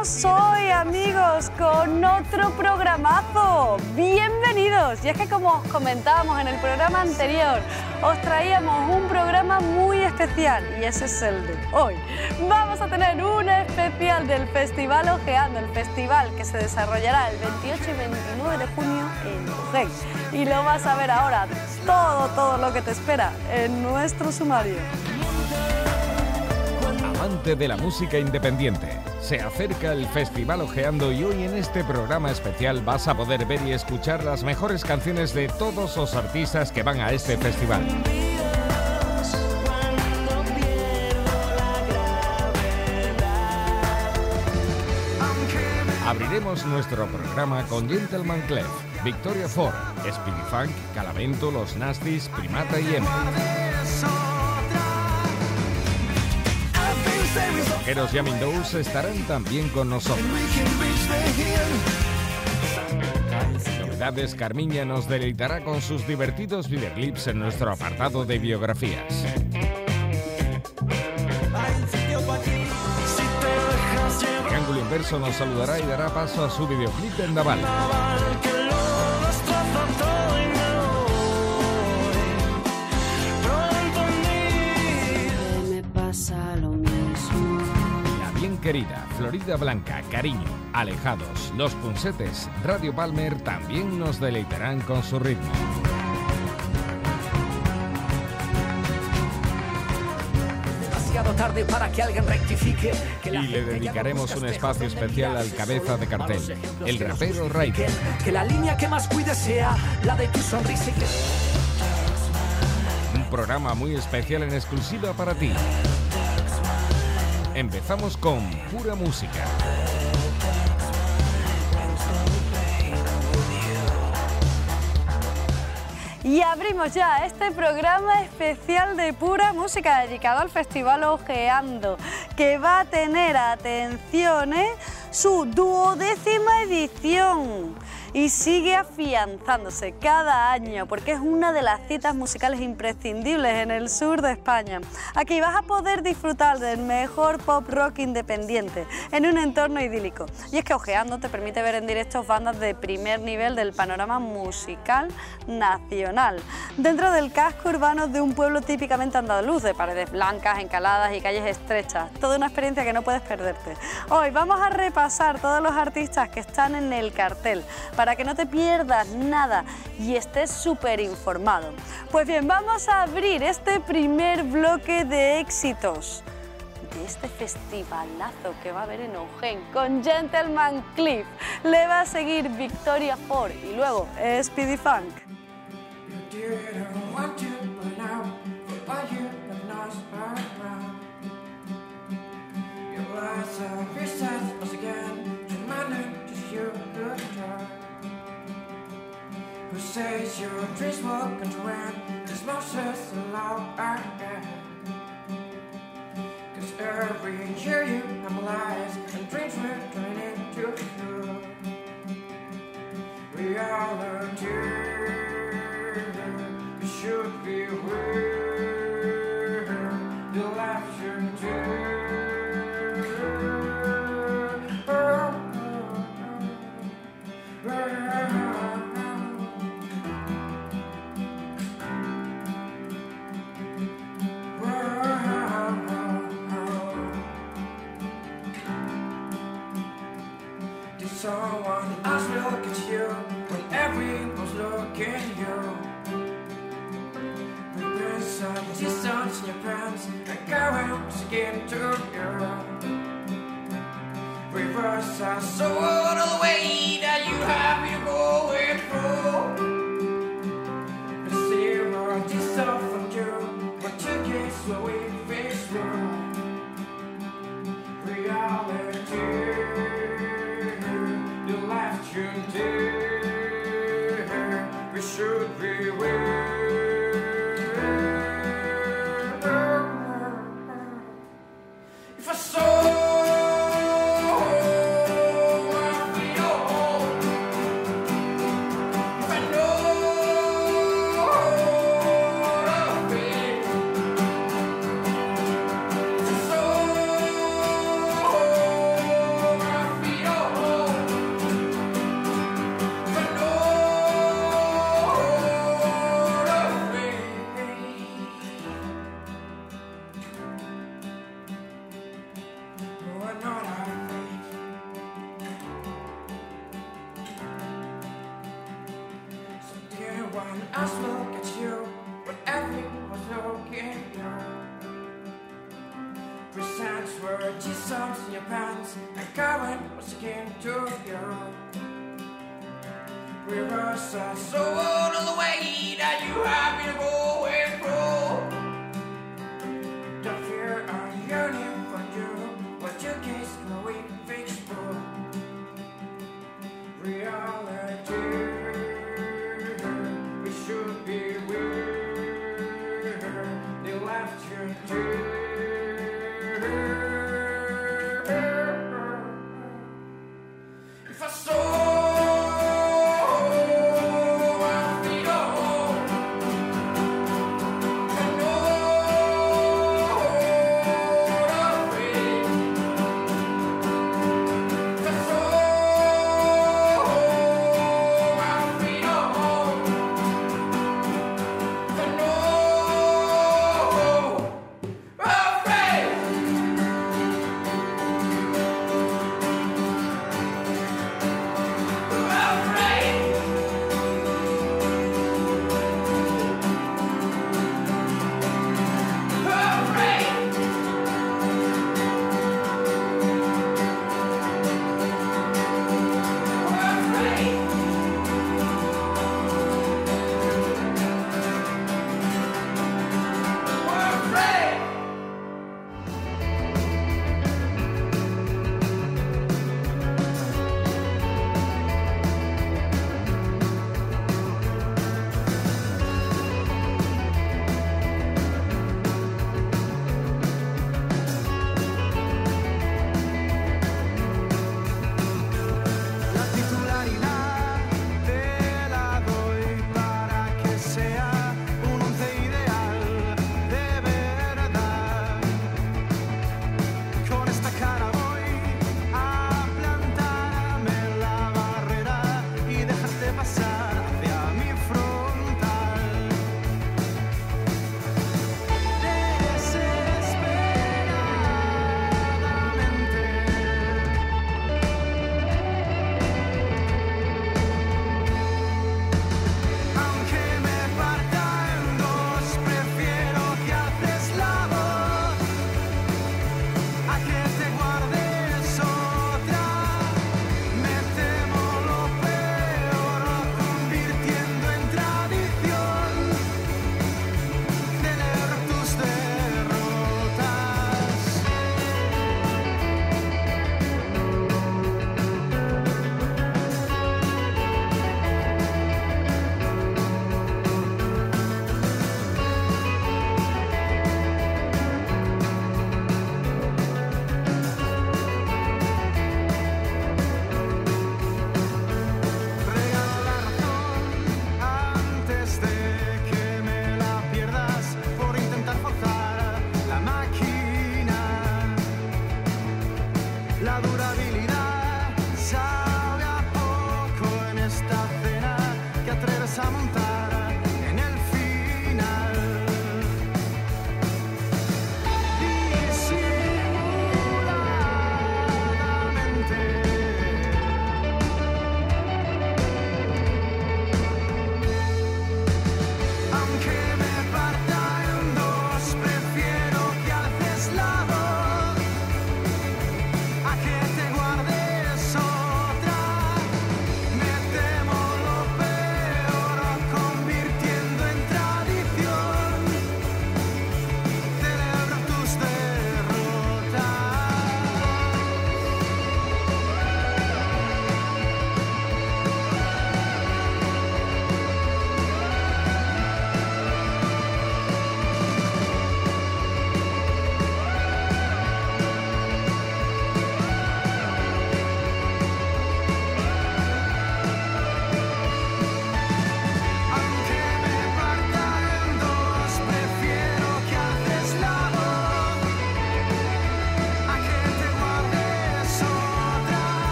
Hoy, amigos, con otro programazo. Bienvenidos. Y es que como os comentábamos en el programa anterior, os traíamos un programa muy especial y ese es el de hoy. Vamos a tener un especial del Festival Ojeando, el festival que se desarrollará el 28 y 29 de junio en Ojén. Y lo vas a ver ahora, todo, todo lo que te espera en nuestro sumario. Amante de la música independiente. Se acerca el Festival Ojeando y hoy en este programa especial vas a poder ver y escuchar las mejores canciones de todos los artistas que van a este festival. Abriremos nuestro programa con Gentleman Clef, Victoria Ford, Speedy Funk, Calamento, Los Nasties, Primata y M. Rockeros y Amindos estarán también con nosotros. Novedades Carmiña nos deleitará con sus divertidos videoclips en nuestro apartado de biografías. Triángulo Inverso nos saludará y dará paso a su videoclip en Naval. Querida Florida Blanca, Cariño, Alejados, Los Punsetes, Radio Palmer también nos deleitarán con su ritmo. demasiado tarde para que alguien rectifique. Que Y le dedicaremos un espejos espacio especial al cabeza de cartel, el rapero. Raiden. Que la línea que más cuide sea la de tu sonrisa que... Un programa muy especial en exclusiva para ti. Empezamos con pura música. Y abrimos ya este programa especial de pura música dedicado al Festival Ojeando, que va a tener, atención, ¿eh? su duodécima edición. Y sigue afianzándose cada año porque es una de las citas musicales imprescindibles en el sur de España. Aquí vas a poder disfrutar del mejor pop rock independiente en un entorno idílico. Y es que Ojeando te permite ver en directo bandas de primer nivel del panorama musical nacional, dentro del casco urbano de un pueblo típicamente andaluz, de paredes blancas, encaladas y calles estrechas. Toda una experiencia que no puedes perderte. Hoy vamos a repasar todos los artistas que están en el cartel para que no te pierdas nada y estés súper informado. Pues bien, vamos a abrir este primer bloque de éxitos de este festivalazo que va a haber en Ojén con Gentleman Cliff. Le va a seguir Victoria Ford y luego Speedy Funk. your dreams will control These emotions allow Cause every year you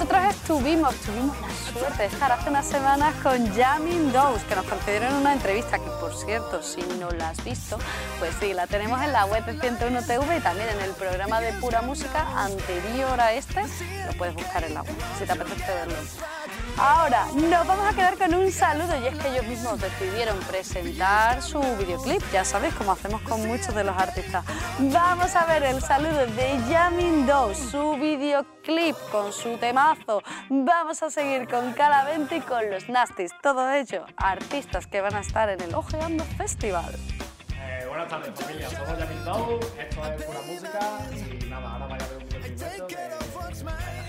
nosotros estuvimos, tuvimos la suerte de estar hace unas semanas con Jamming Dose, que nos concedieron una entrevista, que por cierto, si no la has visto, pues sí, la tenemos en la web de 101 TV y también en el programa de pura música anterior a este, lo puedes buscar en la web, si te apetece verlo. Ahora, nos vamos a quedar con un saludo y es que ellos mismos decidieron presentar su videoclip, ya sabéis, como hacemos con muchos de los artistas. Vamos a ver el saludo de Dose, su videoclip con su temazo. Vamos a seguir con Calavente y con los Nasties, todo ello, artistas que van a estar en el Ojeando Festival. Eh, buenas tardes familia, somos Yamin esto es pura música y nada, ahora vaya a ver un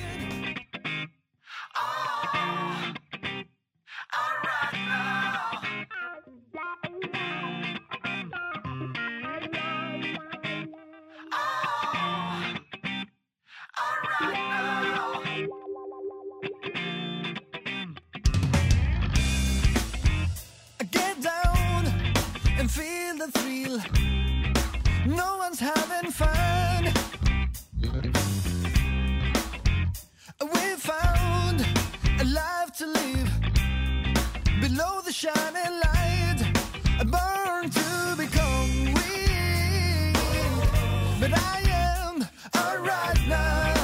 feel the thrill. No one's having fun. We found a life to live below the shining light. Born to become weak, but I am alright now.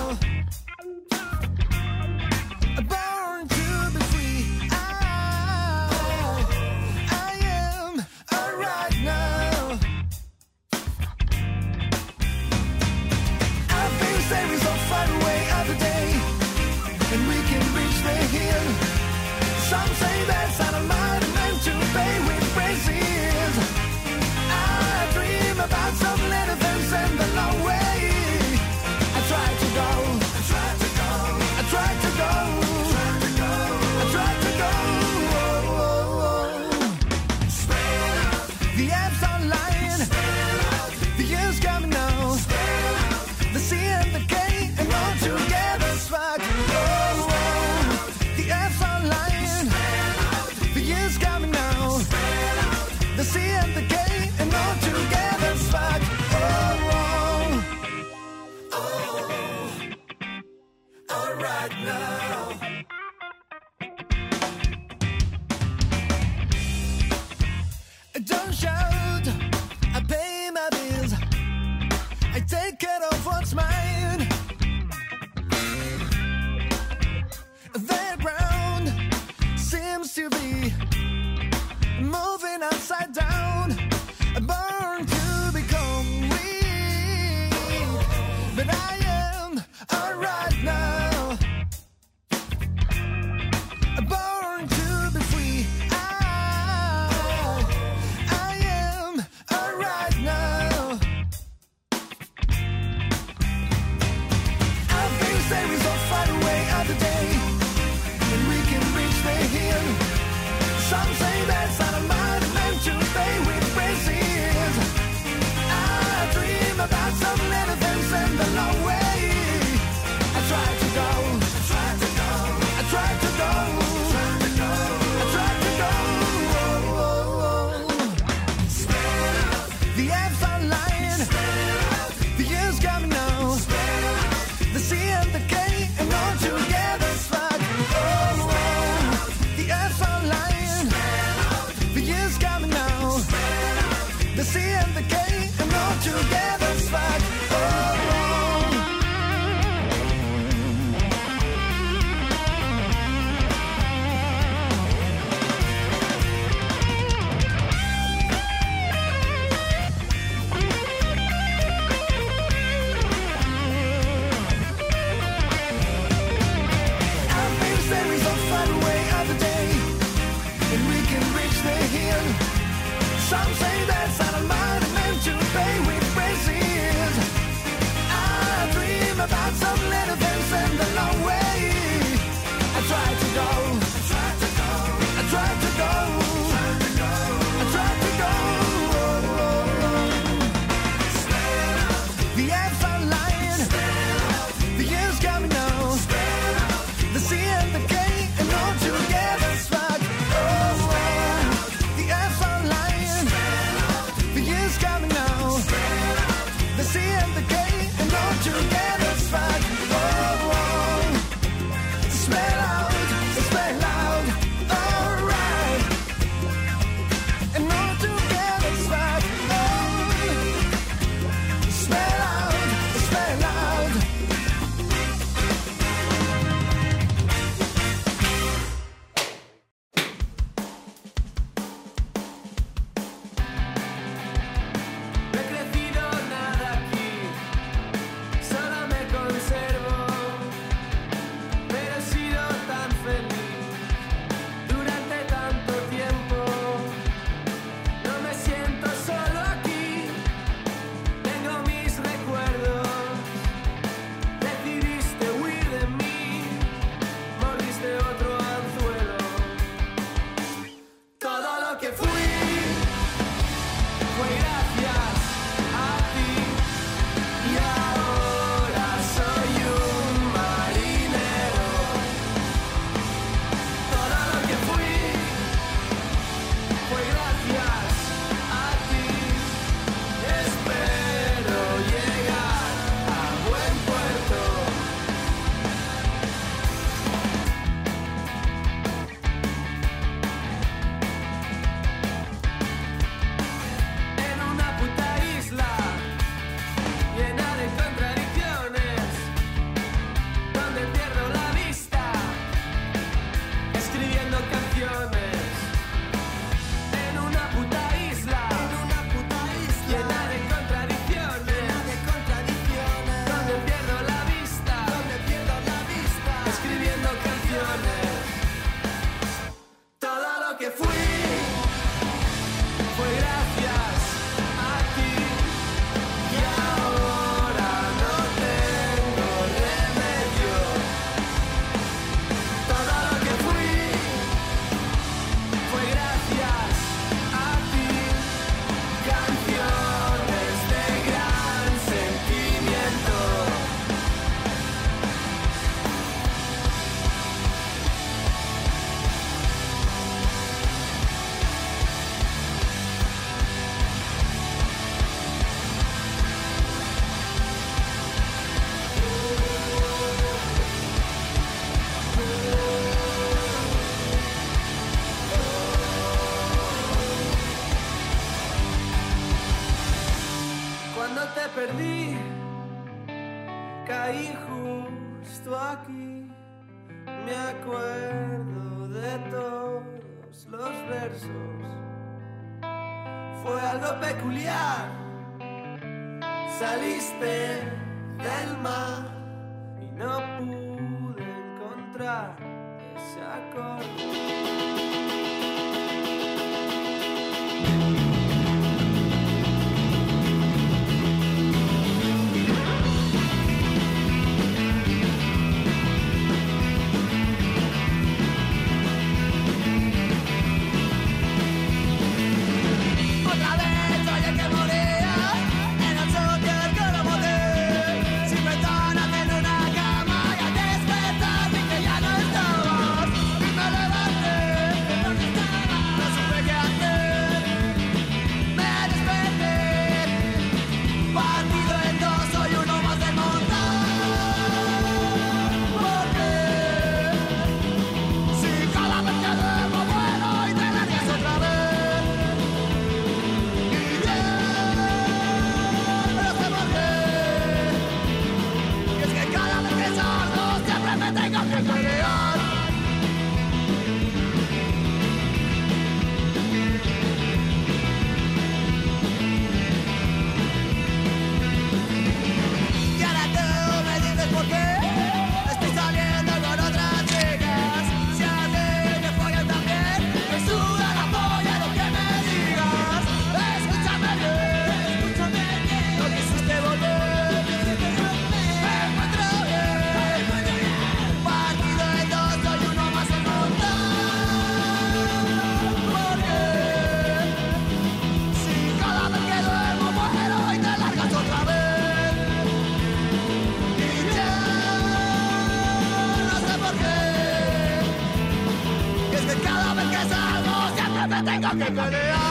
Tengo que pelear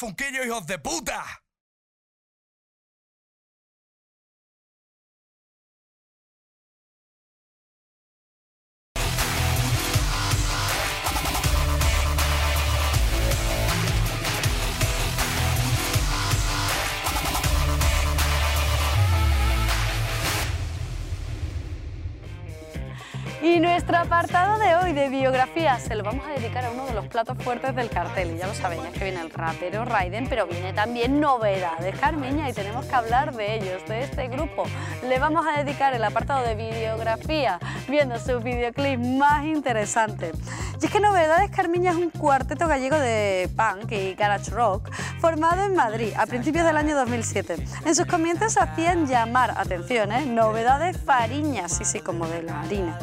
Funquillo, hijos de puta. Apartado de hoy de biografía se lo vamos a dedicar a uno de los platos fuertes del cartel. Y ya lo sabéis, es que viene el rapero Raiden, pero viene también novedades Carmiña y tenemos que hablar de ellos, de este grupo. Le vamos a dedicar el apartado de biografía viendo su videoclip más interesante. Y es que Novedades Carmiña es un cuarteto gallego de punk y garage rock formado en Madrid a principios del año 2007. En sus comienzos hacían llamar, atención, ¿eh? Novedades Fariñas, sí, sí, como de la harina.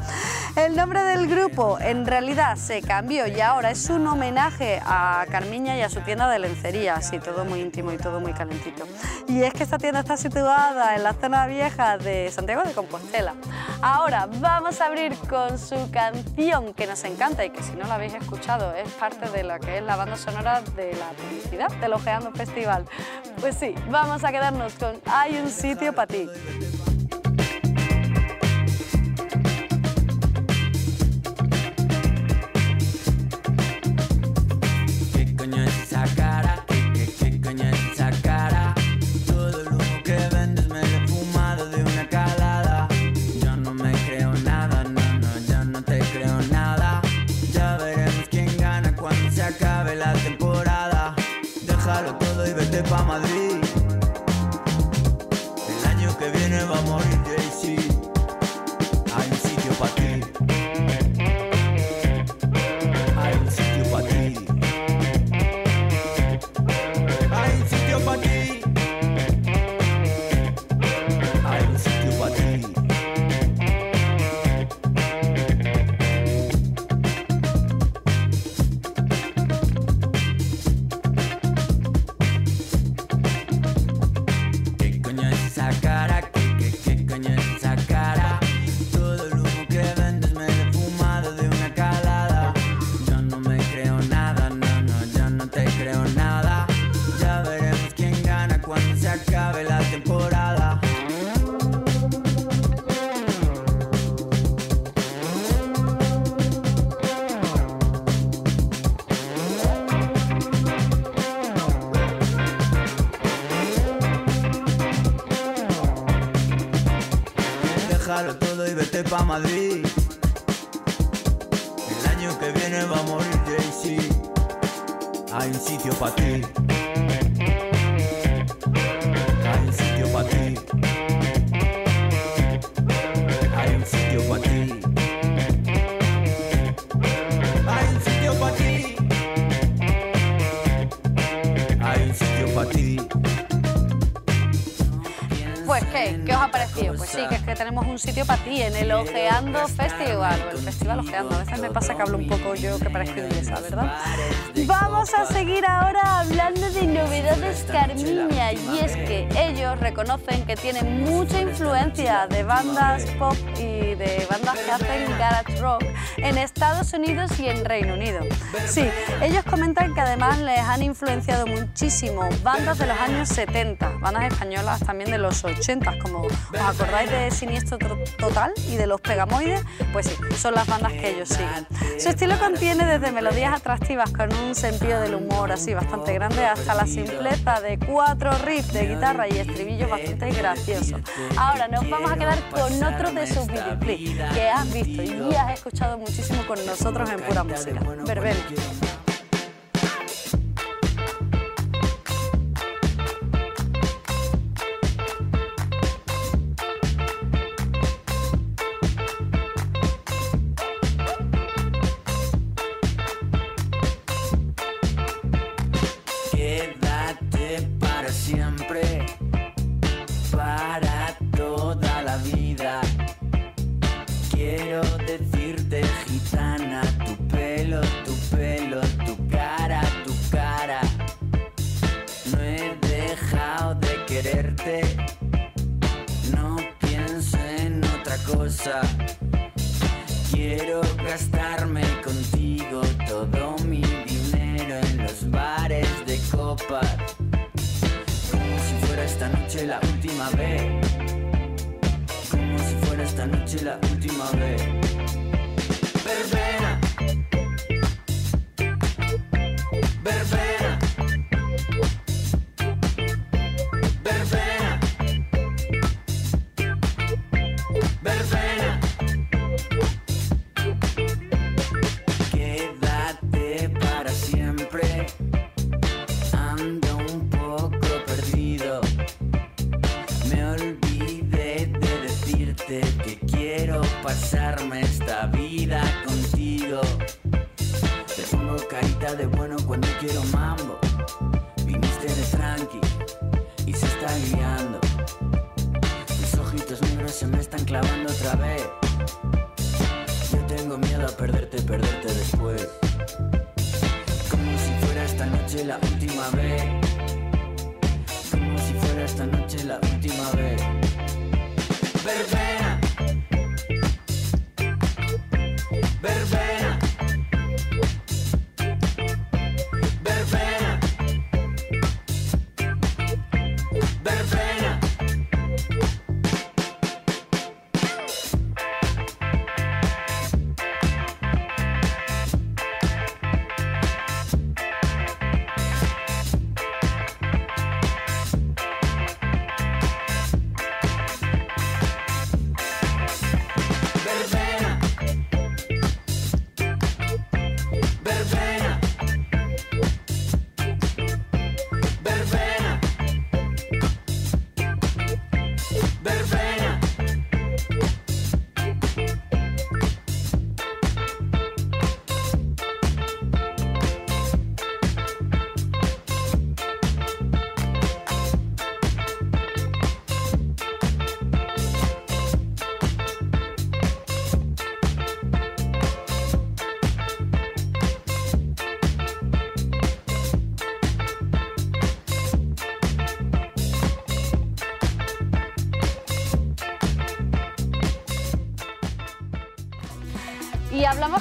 El nombre del grupo en realidad se cambió y ahora es un homenaje a Carmiña y a su tienda de lencería, así todo muy íntimo y todo muy calentito. Y es que esta tienda está situada en la zona vieja de Santiago de Compostela. Ahora vamos a abrir con su canción que nos encanta y que si no la habéis escuchado es parte de la que es la banda sonora de la publicidad del Ojeando Festival. Pues sí, vamos a quedarnos con Hay un sitio para ti. Pa' Madrid. Pa' Madrid. El año que viene va a morir Jay-Z. Hay un sitio para ti. Sí, que es que tenemos un sitio para ti en el Ojeando Festival, o el Festival Ojeando. A veces me pasa que hablo un poco yo que parezco inglesa, ¿verdad? Vamos a seguir ahora hablando de novedades Carmiña y es que ellos reconocen que tienen mucha influencia de bandas pop y de bandas que hacen garage rock en Estados Unidos y en Reino Unido. Sí, ellos comentan que además les han influenciado muchísimo bandas de los años 70, bandas españolas también de los 80, como os acordáis de Siniestro Tro- Total y de Los Pegamoides, pues sí, son las bandas que ellos siguen. Su estilo contiene desde melodías atractivas con un sentido del humor así bastante grande hasta la simpleza de cuatro riffs de guitarra y estribillos bastante graciosos. Ahora nos vamos a quedar con otro de sus videoclips que has visto y has escuchado muchísimo con nosotros en Pura Música. Verbena.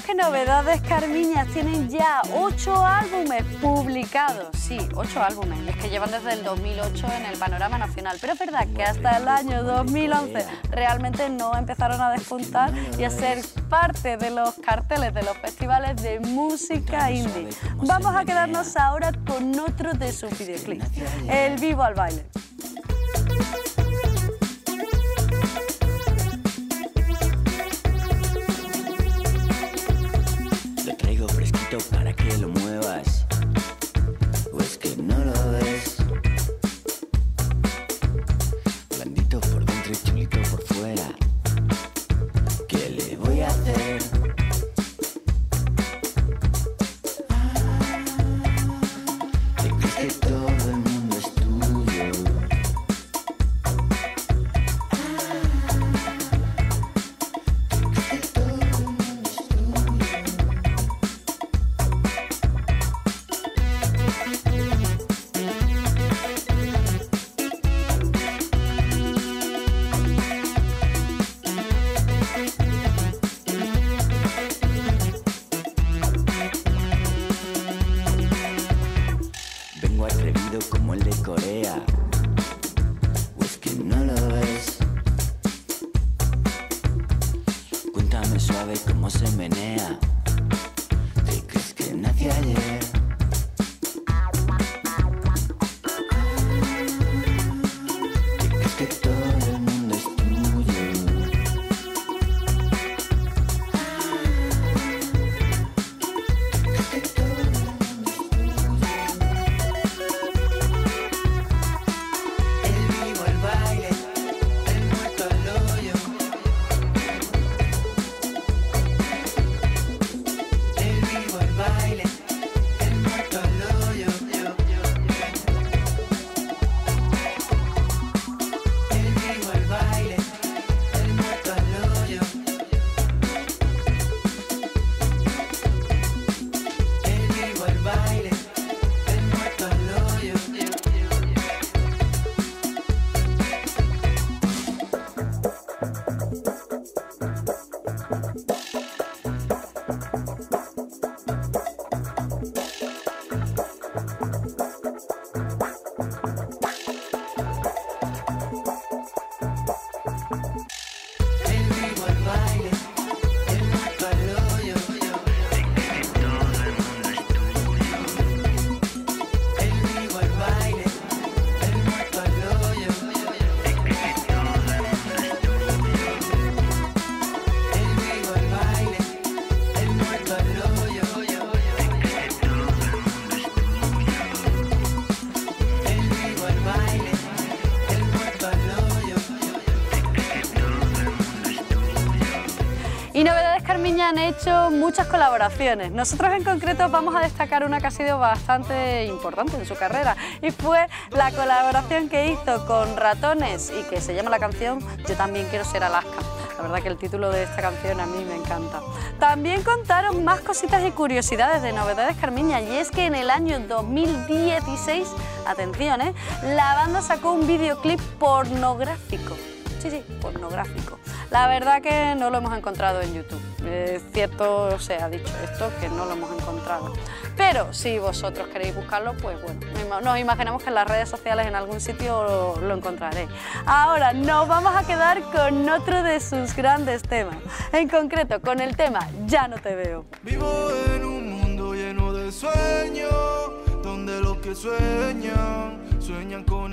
que novedades, Carmiñas. Tienen ya ocho álbumes publicados. Sí, ocho álbumes. Es que llevan desde el 2008 en el panorama nacional. Pero es verdad que hasta el año 2011 realmente no empezaron a despuntar y a ser parte de los carteles de los festivales de música indie. Vamos a quedarnos ahora con otro de sus videoclips, El Vivo al Baile. Hecho muchas colaboraciones. Nosotros en concreto vamos a destacar una que ha sido bastante importante en su carrera y fue la colaboración que hizo con Ratones y que se llama la canción Yo también quiero ser Alaska. La verdad que el título de esta canción a mí me encanta. También contaron más cositas y curiosidades de novedades Carmiña y es que en el año 2016, atención, ¿eh? la banda sacó un videoclip pornográfico. Sí, sí, pornográfico. La verdad que no lo hemos encontrado en YouTube. Es cierto, se ha dicho esto, que no lo hemos encontrado. Pero si vosotros queréis buscarlo, pues bueno, nos imaginamos que en las redes sociales en algún sitio lo, lo encontraréis. Ahora nos vamos a quedar con otro de sus grandes temas, en concreto con el tema Ya no te veo. Vivo en un mundo lleno de sueños, donde los que sueñan, sueñan con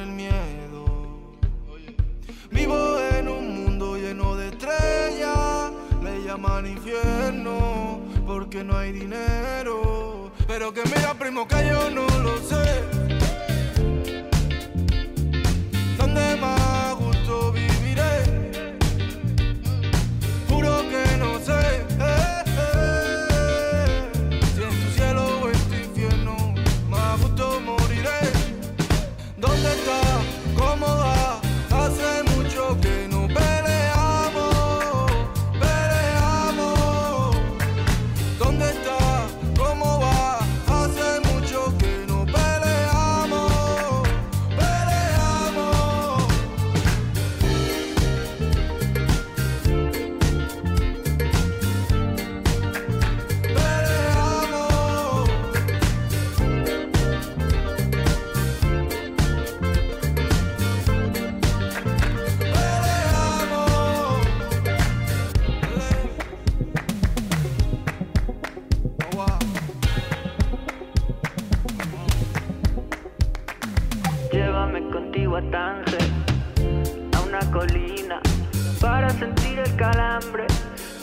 llaman infierno, porque no hay dinero. Pero que mira, primo, que yo no lo sé.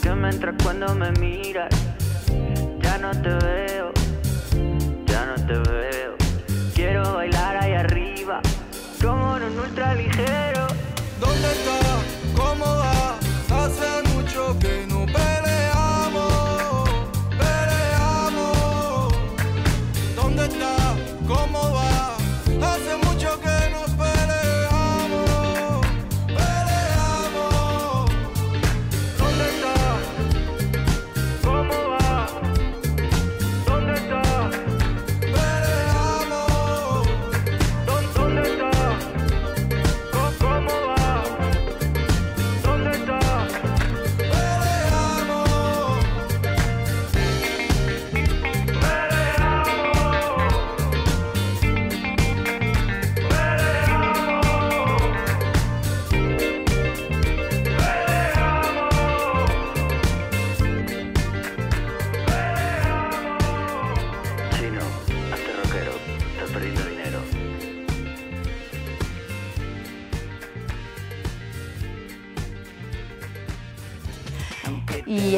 Que me entra cuando me miras. Ya no te veo, ya no te veo. Quiero bailar ahí arriba, como en un ultra ligero. ¿Dónde está?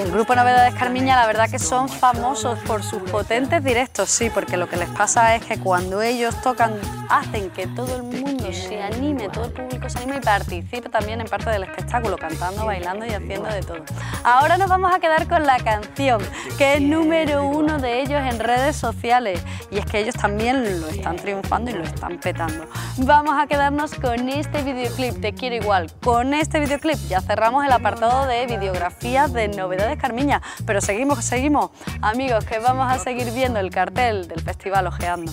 El grupo Novedades Carmiña, la verdad que son famosos por sus potentes directos, sí, porque lo que les pasa es que cuando ellos tocan, hacen que todo el mundo se anime, todo el público se anime y participe también en parte del espectáculo, cantando, bailando y haciendo de todo. Ahora nos vamos a quedar con la canción, que es número uno de ellos en redes sociales, y es que ellos también lo están triunfando y lo están petando. Vamos a quedarnos con este videoclip, Te quiero igual. Con este videoclip ya cerramos el apartado de videografías de Novedades Carmiña, pero seguimos, seguimos, amigos, que vamos a seguir viendo el cartel del Festival Ojeando.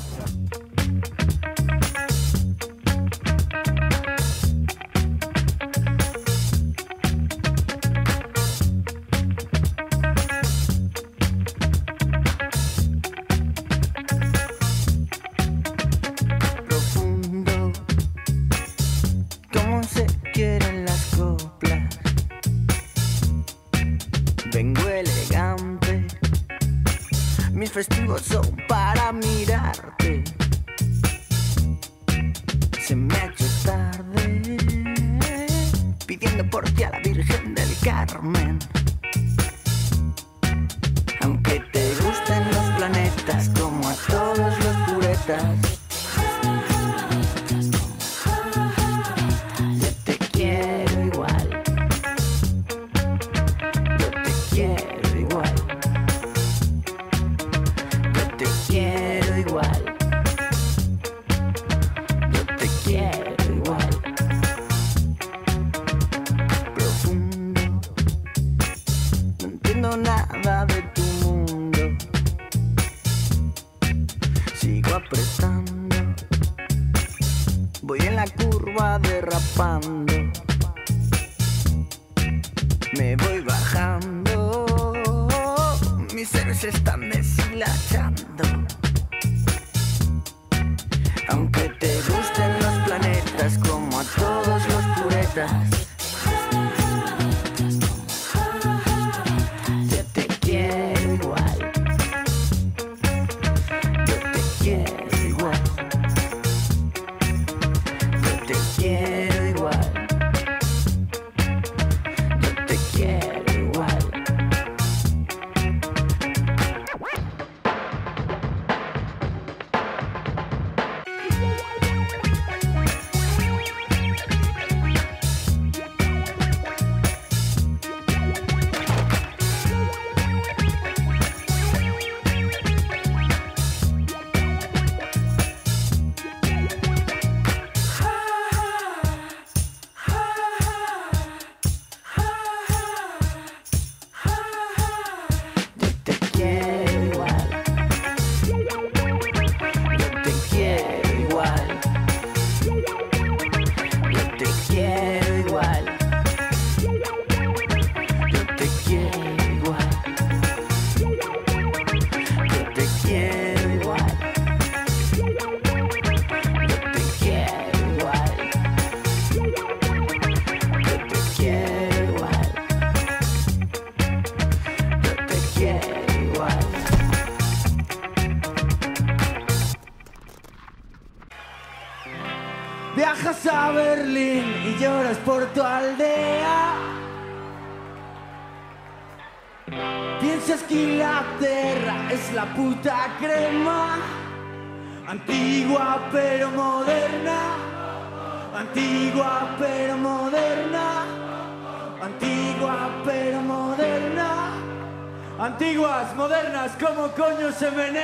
Antiguas, modernas, ¿cómo coño se menea?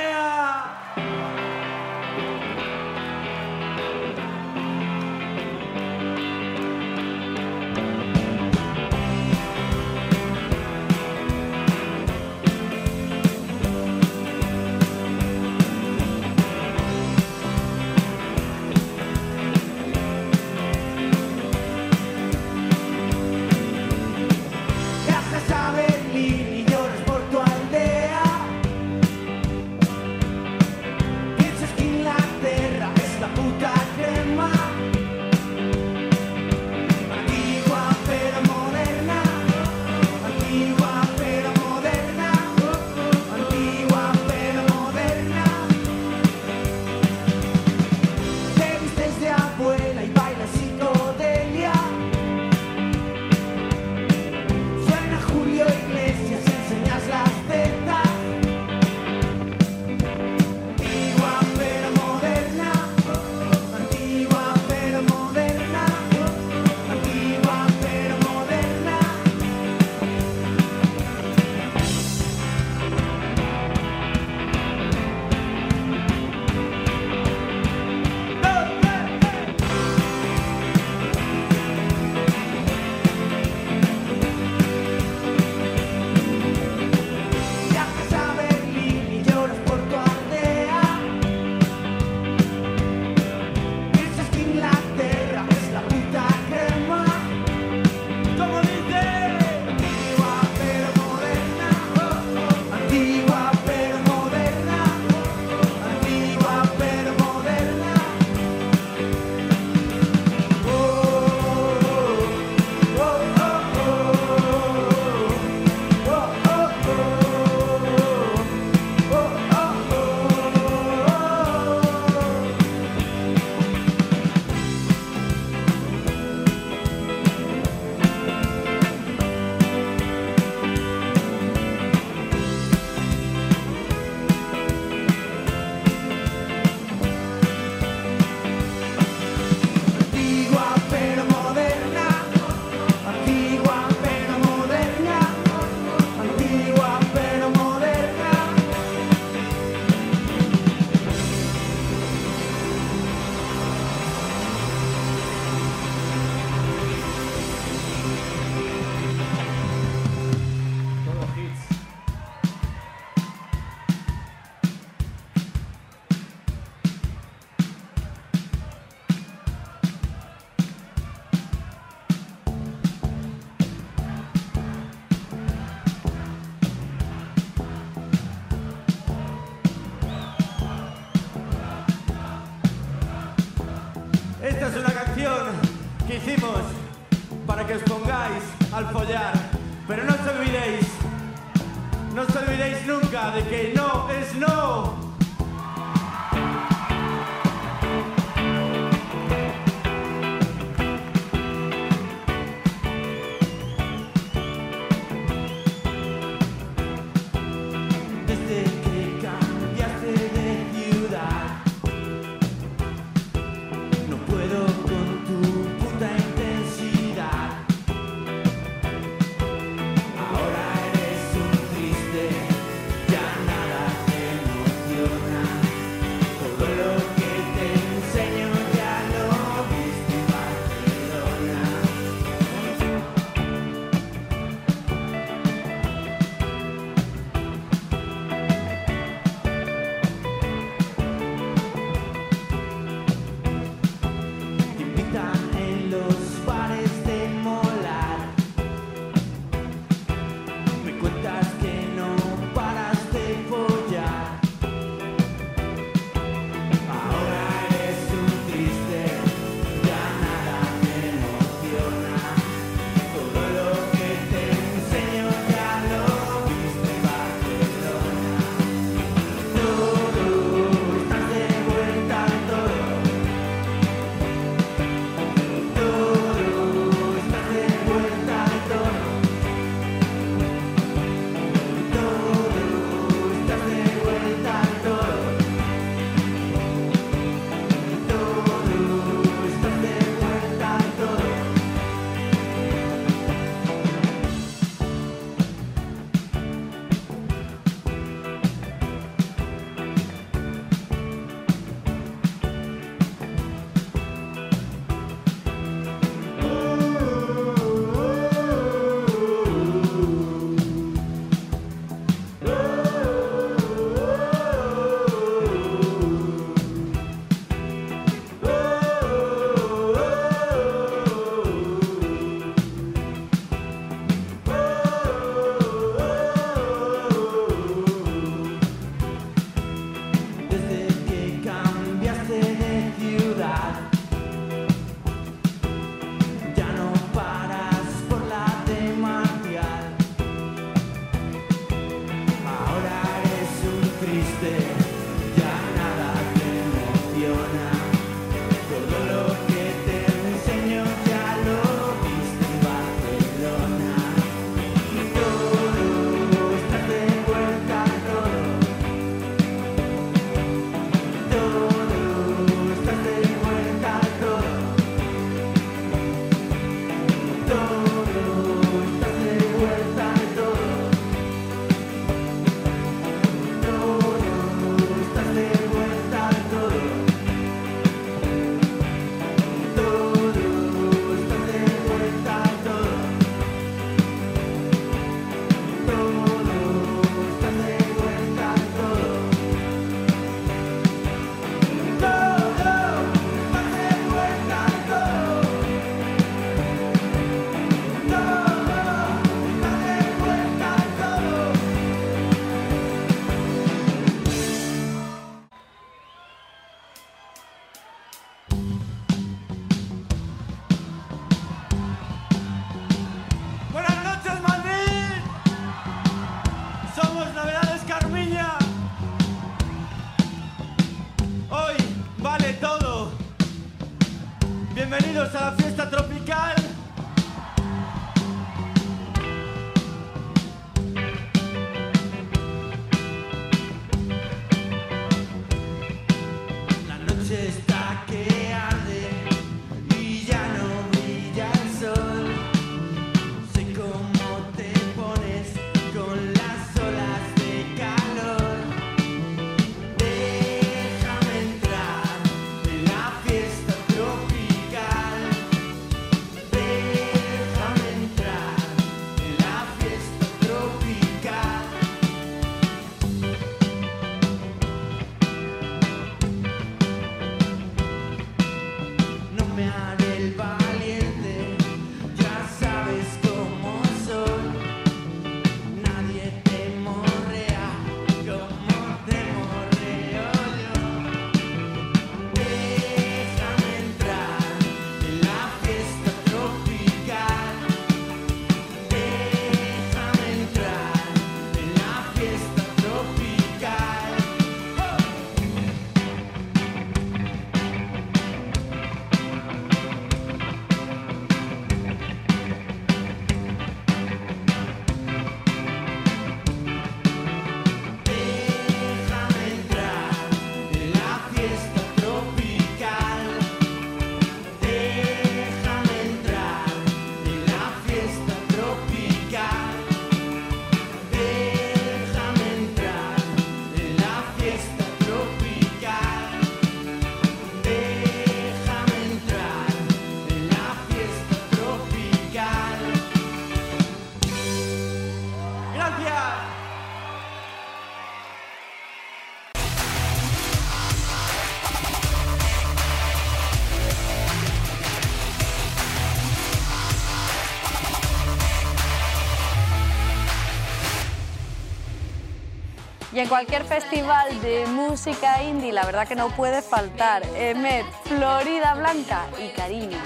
Y en cualquier festival de música indie, la verdad que no puede faltar Emet, Florida Blanca y Cariño.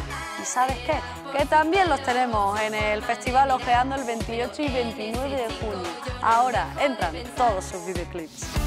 ¿Y sabes qué? Que también los tenemos en el festival Ojeando el 28 y 29 de junio. Ahora entran todos sus videoclips.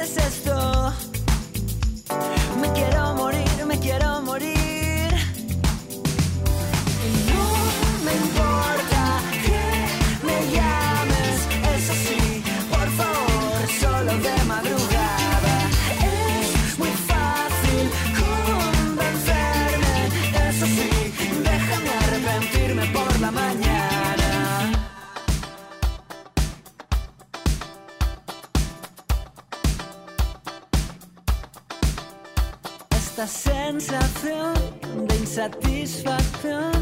Esto? feel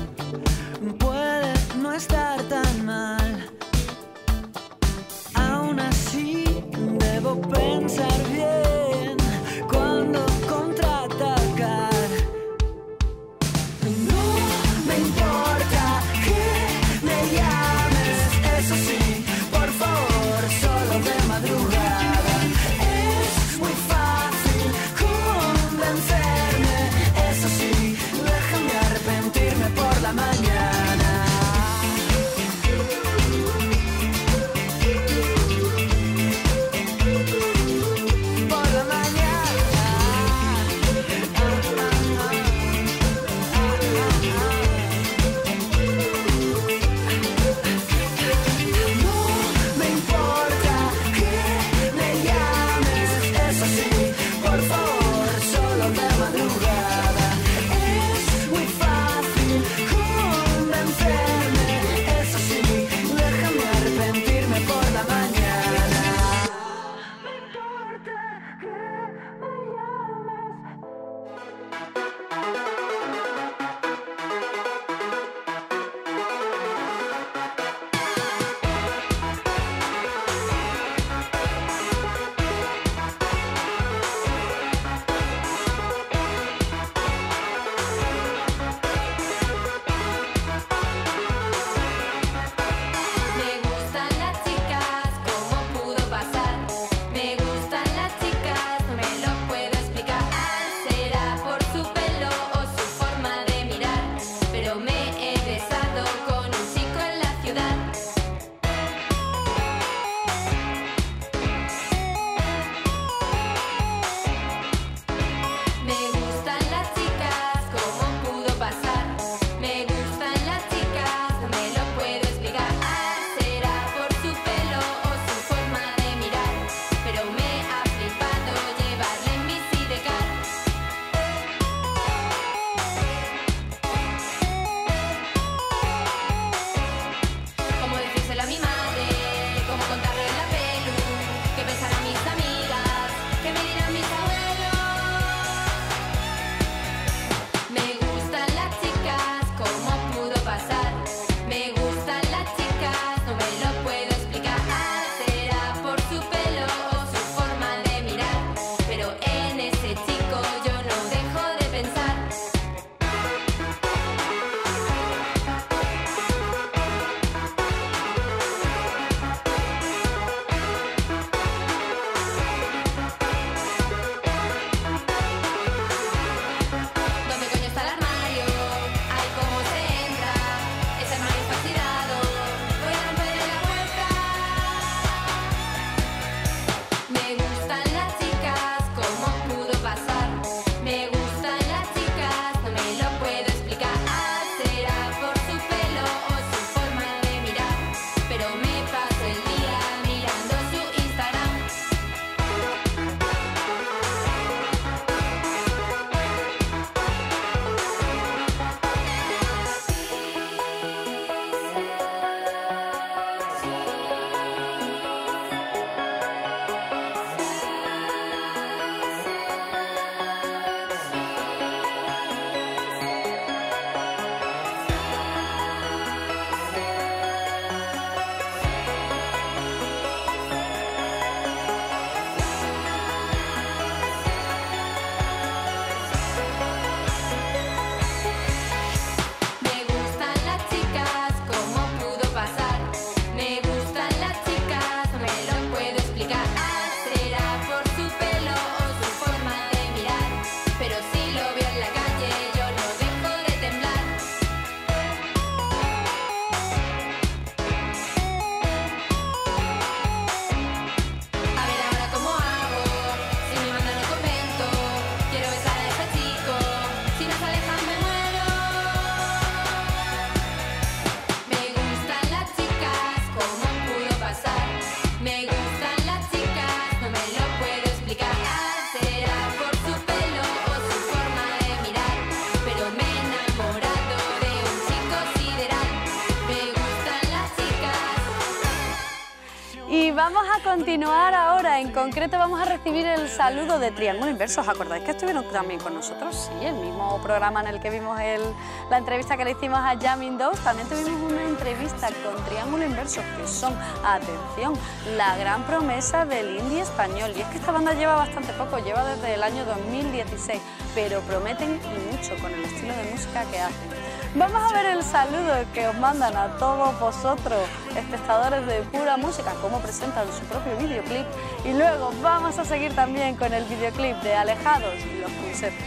continuar ahora. En concreto vamos a recibir el saludo de Triángulo Inverso. ¿Os acordáis que estuvieron también con nosotros? Sí, el mismo programa en el que vimos el- la entrevista que le hicimos a Jamming Dogs. También tuvimos una entrevista con Triángulo Inverso, que son, atención, la gran promesa del indie español. Y es que esta banda lleva bastante poco, lleva desde el año 2016, pero prometen mucho con el estilo de música que hacen. Vamos a ver el saludo que os mandan a todos vosotros, espectadores de pura música, cómo presentan su propio videoclip. Y luego vamos a seguir también con el videoclip de Alejados y los conceptos.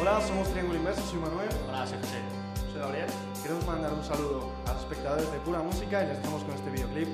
Hola, somos Triángulo Inverso, soy Manuel. Hola, soy José. Soy Gabriel. Queremos mandar un saludo a los espectadores de Pura Música y les dejamos con este videoclip.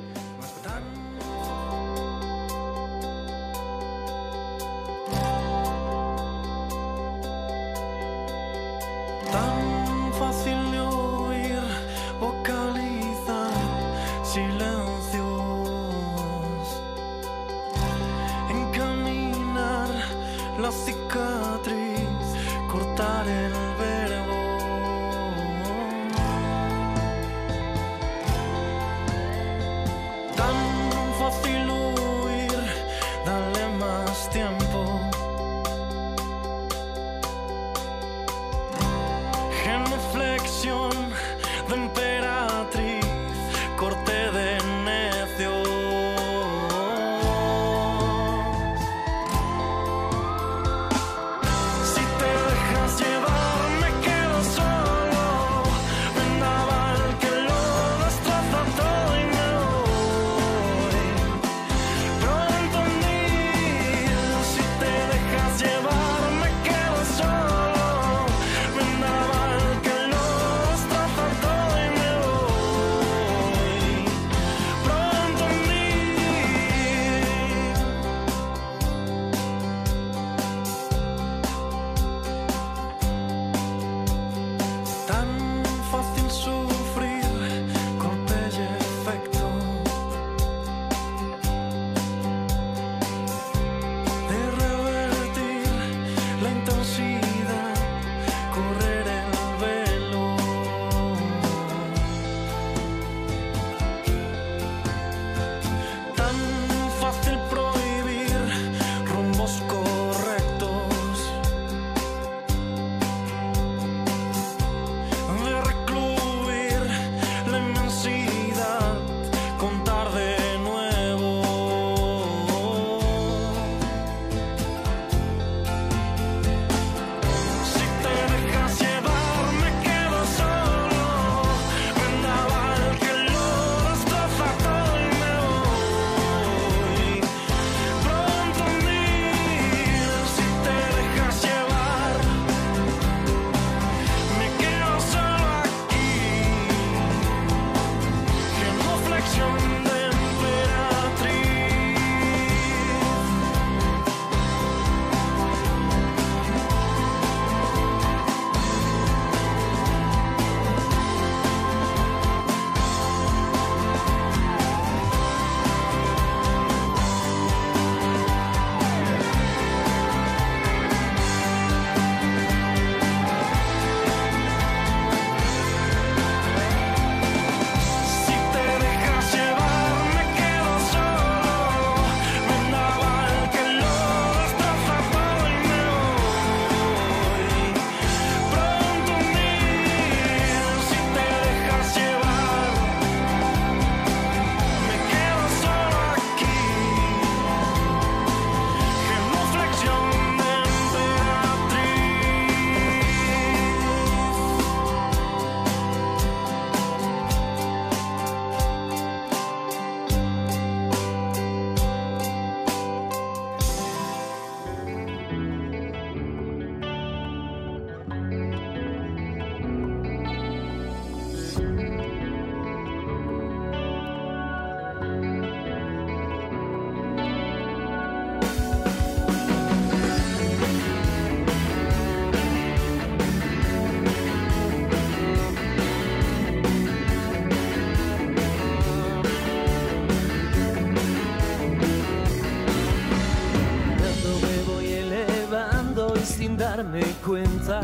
Darme cuenta.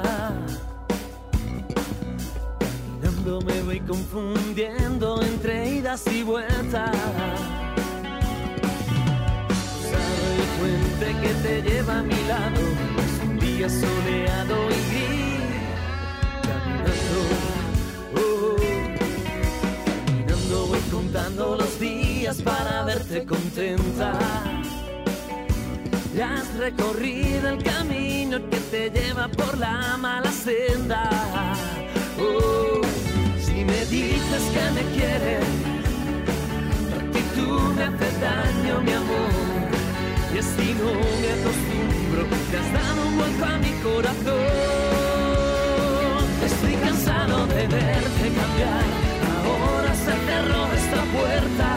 Caminando me voy confundiendo entre idas y vueltas. te lleva a mi lado. Es un día soleado y gris, caminando, oh, caminando voy contando los días para verte contenta. Ya has recorrido el camino que te lleva por la mala senda. Oh, si me dices que me quieres, tu actitud me hace daño, mi amor. Y así no me acostumbro, te has dado un vuelco a mi corazón. Estoy cansado de verte cambiar, ahora se cerró esta puerta.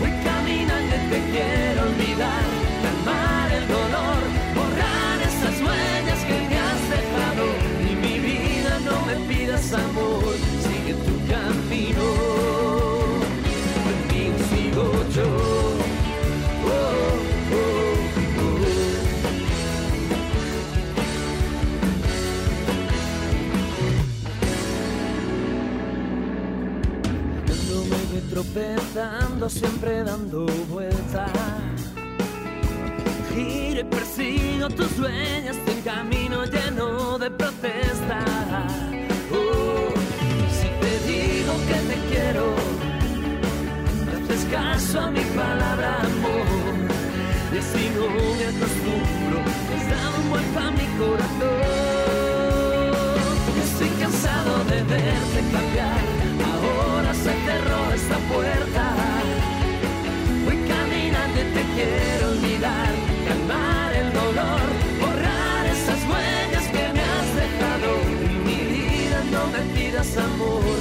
Voy caminando y te quiero olvidar, sigue tu camino. Mí sigo yo. Cuando me tropezando, siempre dando vueltas. Giro y persigo tus sueños en camino lleno de protesta. Caso a mi palabra, amor. Y así no me acostumbro, has dado un vuelco a mi corazón. Estoy cansado de verte cambiar, ahora se cerró esta puerta. Voy caminando y te quiero olvidar, calmar el dolor, borrar esas huellas que me has dejado. En mi vida no me pidas amor,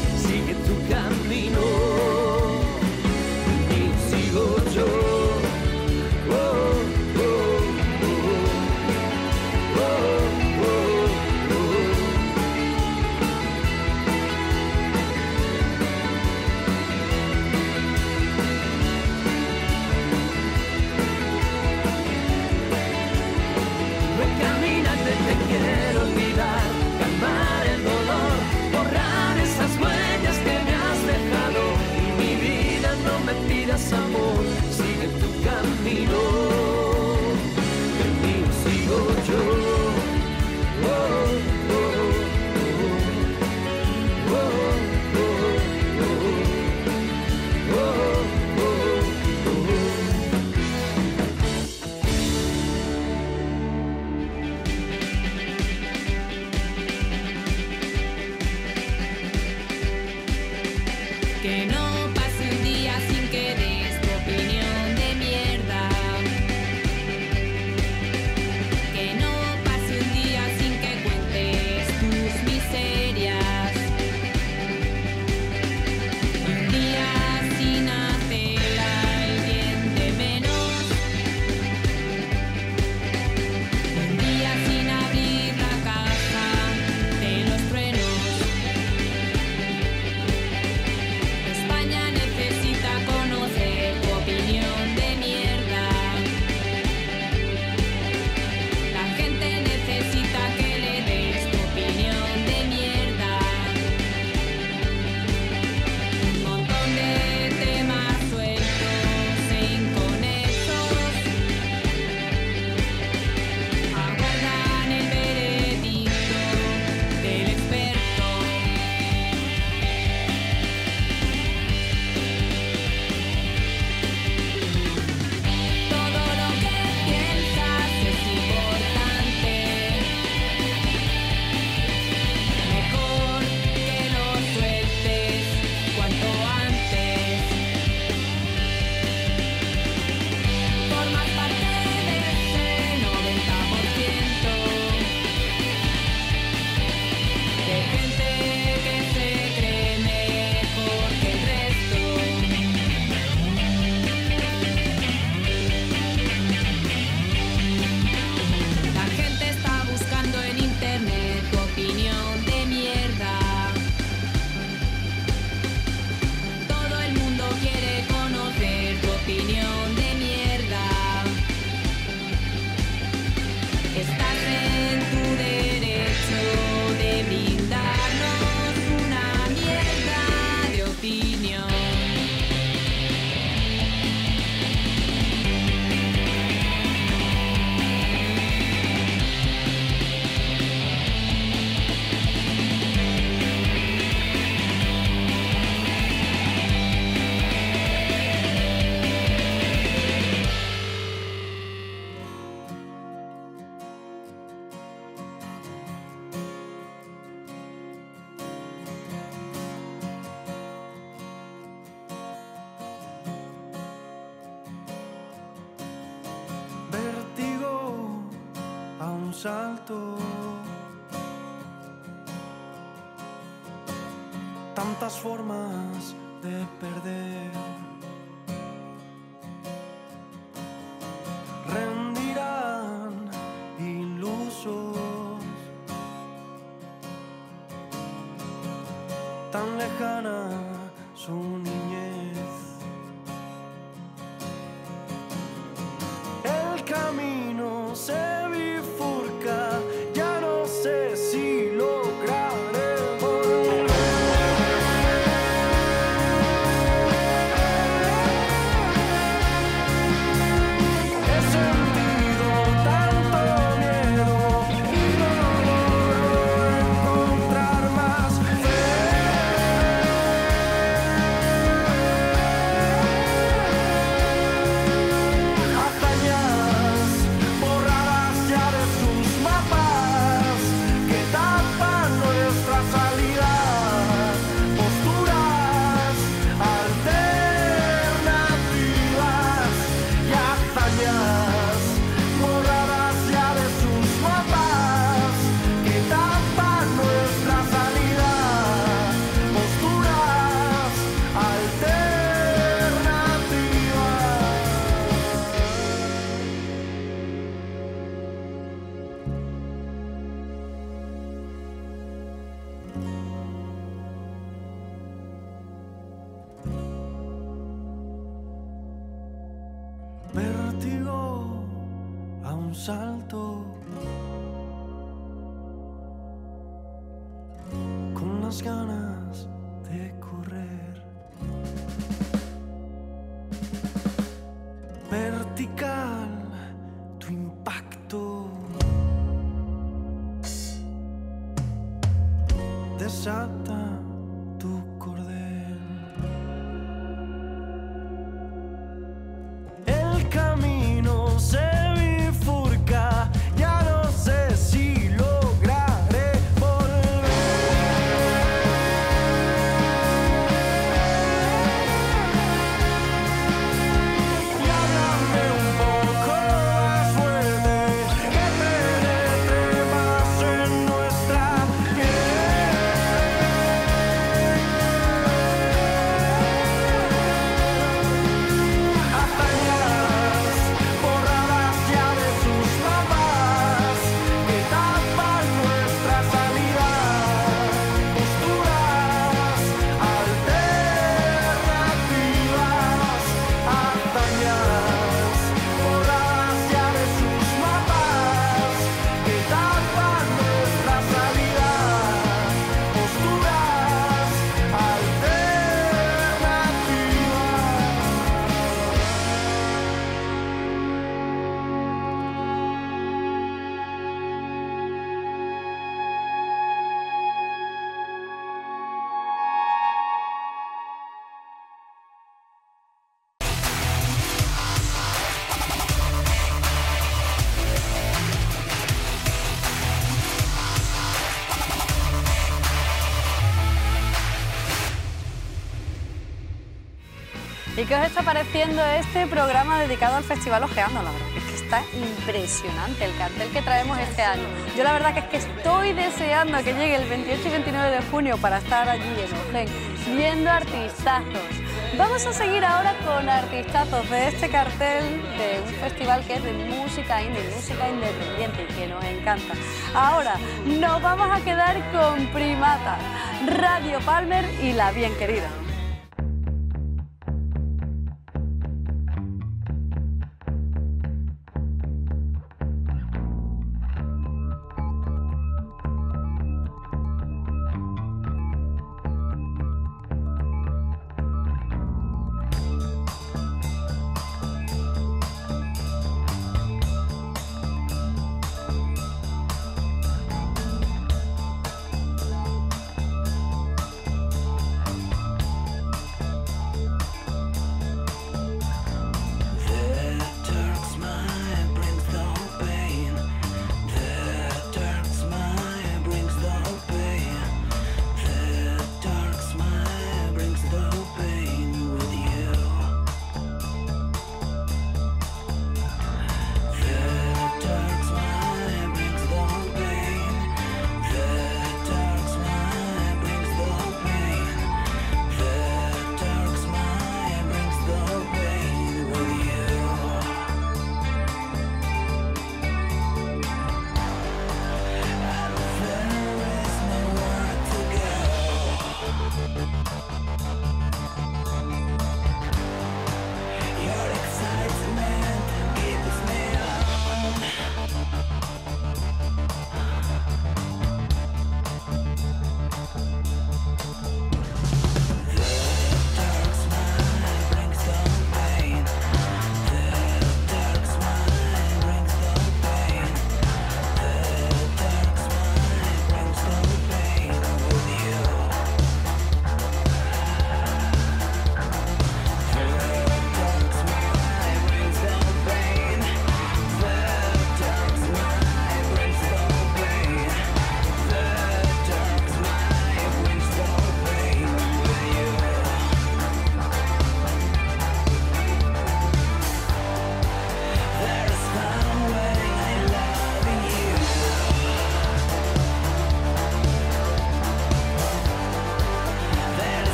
qué os está pareciendo este programa dedicado al Festival Ojeando? La verdad es que está impresionante el cartel que traemos este año. Yo la verdad que es que estoy deseando que llegue el 28 y 29 de junio para estar allí en Ojén viendo artistazos. Vamos a seguir ahora con artistazos de este cartel de un festival que es de música indie, música independiente y que nos encanta. Ahora nos vamos a quedar con Primata, Radio Palmer y La Bien Querida.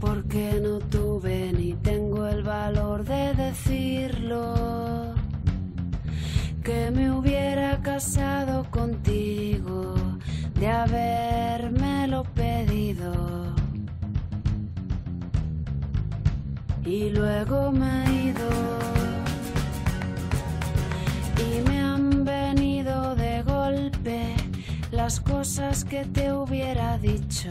porque no tuve ni tengo el valor de decirlo. Que me hubiera casado contigo de habérmelo pedido. Y luego me he ido y me han venido de golpe las cosas que te hubiera dicho,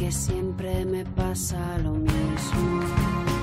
Porque siempre me pasa lo mismo.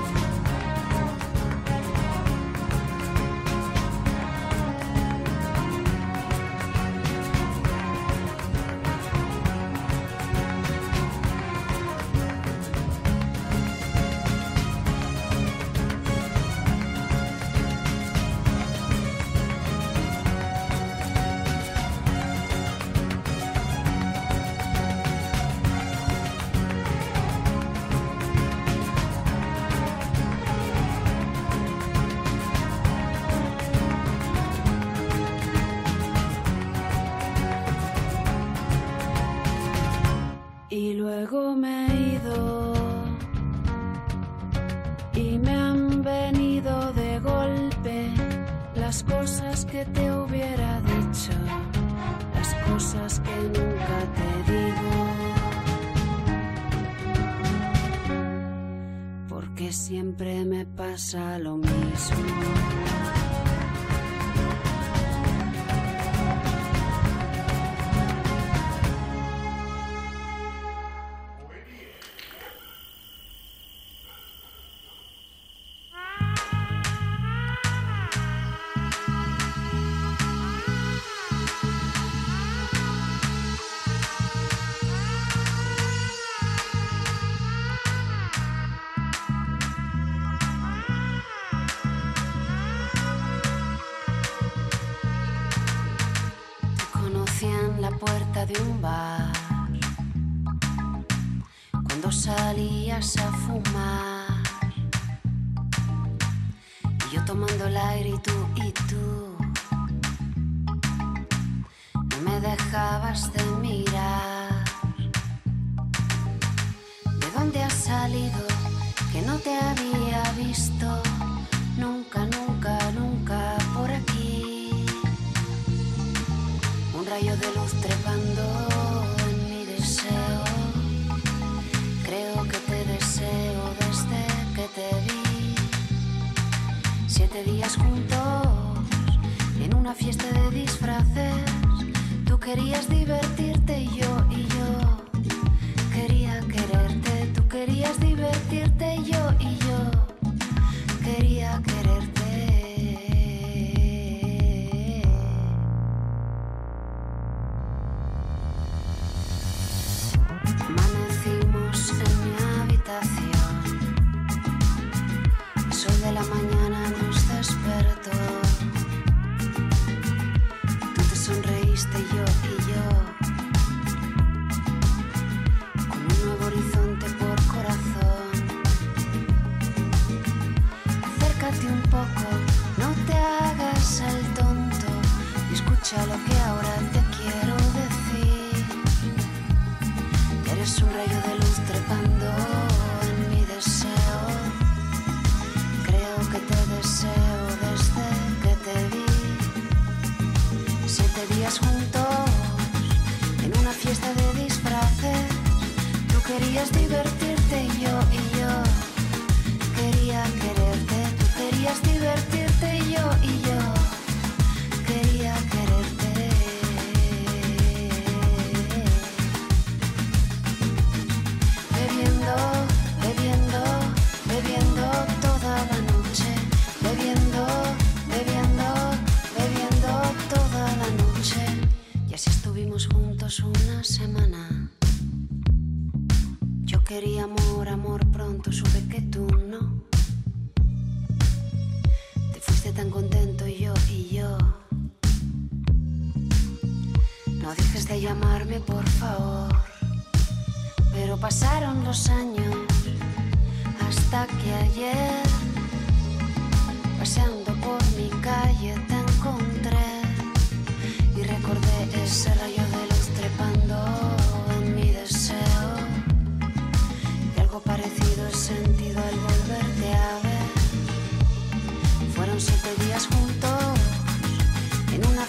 dari itu itu.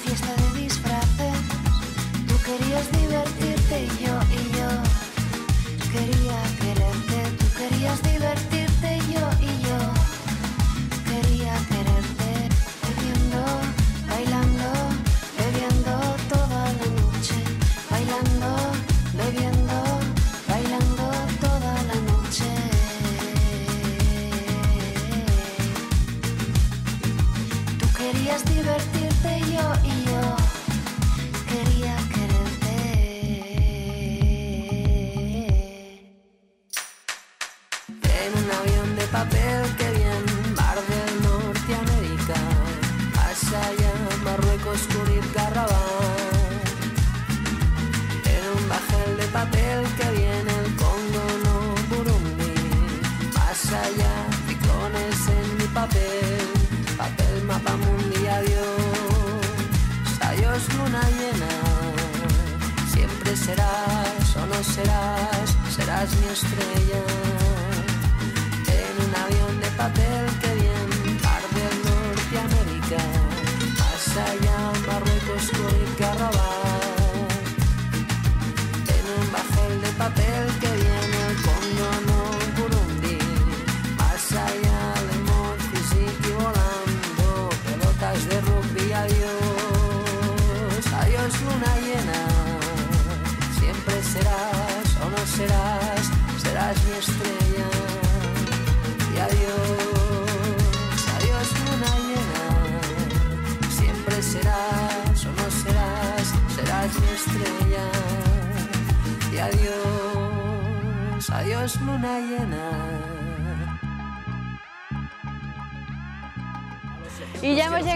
Fiesta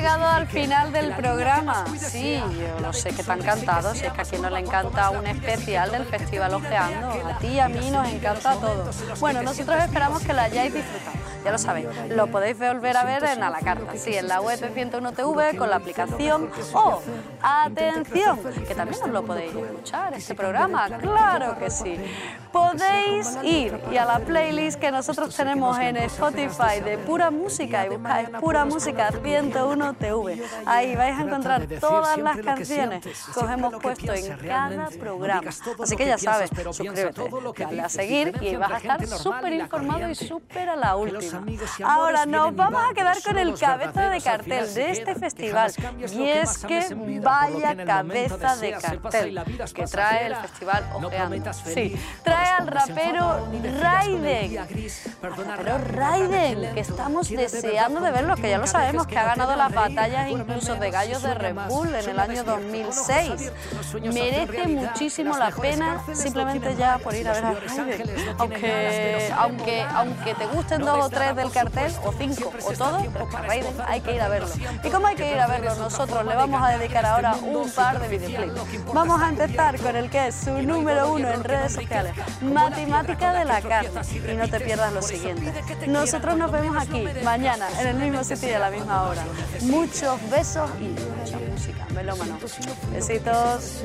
llegado al final del programa. Sí, yo lo sé que encantado. Si es que a quien no le encanta un especial del Festival Ojeando. A ti y a mí nos encanta todo. Bueno, nosotros esperamos que lo hayáis disfrutado. Ya lo sabéis, lo podéis volver a ver en A la Carta. Sí, en la web de 101 TV con la aplicación. O, atención, que también os lo podéis escuchar, este programa. Claro que sí. Podéis ir y a la playlist que nosotros tenemos en Spotify de pura música y buscáis pura música 101 TV. Ahí vais a encontrar todas las canciones. que os hemos puesto en cada programa. Así que ya sabes, suscríbete, dale a seguir y vas a estar súper informado y súper a la última. Ahora nos vamos a quedar con el cabeza de cartel de este festival. y es que vaya cabeza de cartel que trae el festival Ojeando. Sí, trae al rapero Raiden. Al rapero Raiden, que estamos deseando de verlo, que ya lo sabemos que ha ganado las batallas incluso de gallos de Red Bull en el año 2006. Merece muchísimo la pena simplemente ya por ir a ver a Raiden. Aunque, aunque, aunque te gusten dos o tres del cartel, o cinco, o todo, pero a Raiden hay que ir a verlo. ¿Y cómo hay que ir a verlo? Nosotros le vamos a dedicar ahora un par de videoclips. Vamos a empezar con el que es su número uno en redes sociales, Matemática de la Carta. Y no te pierdas lo siguiente. Nosotros nos vemos aquí mañana en el mismo sitio y a la misma hora. Muchos besos y mucha música. Melómano. Besitos.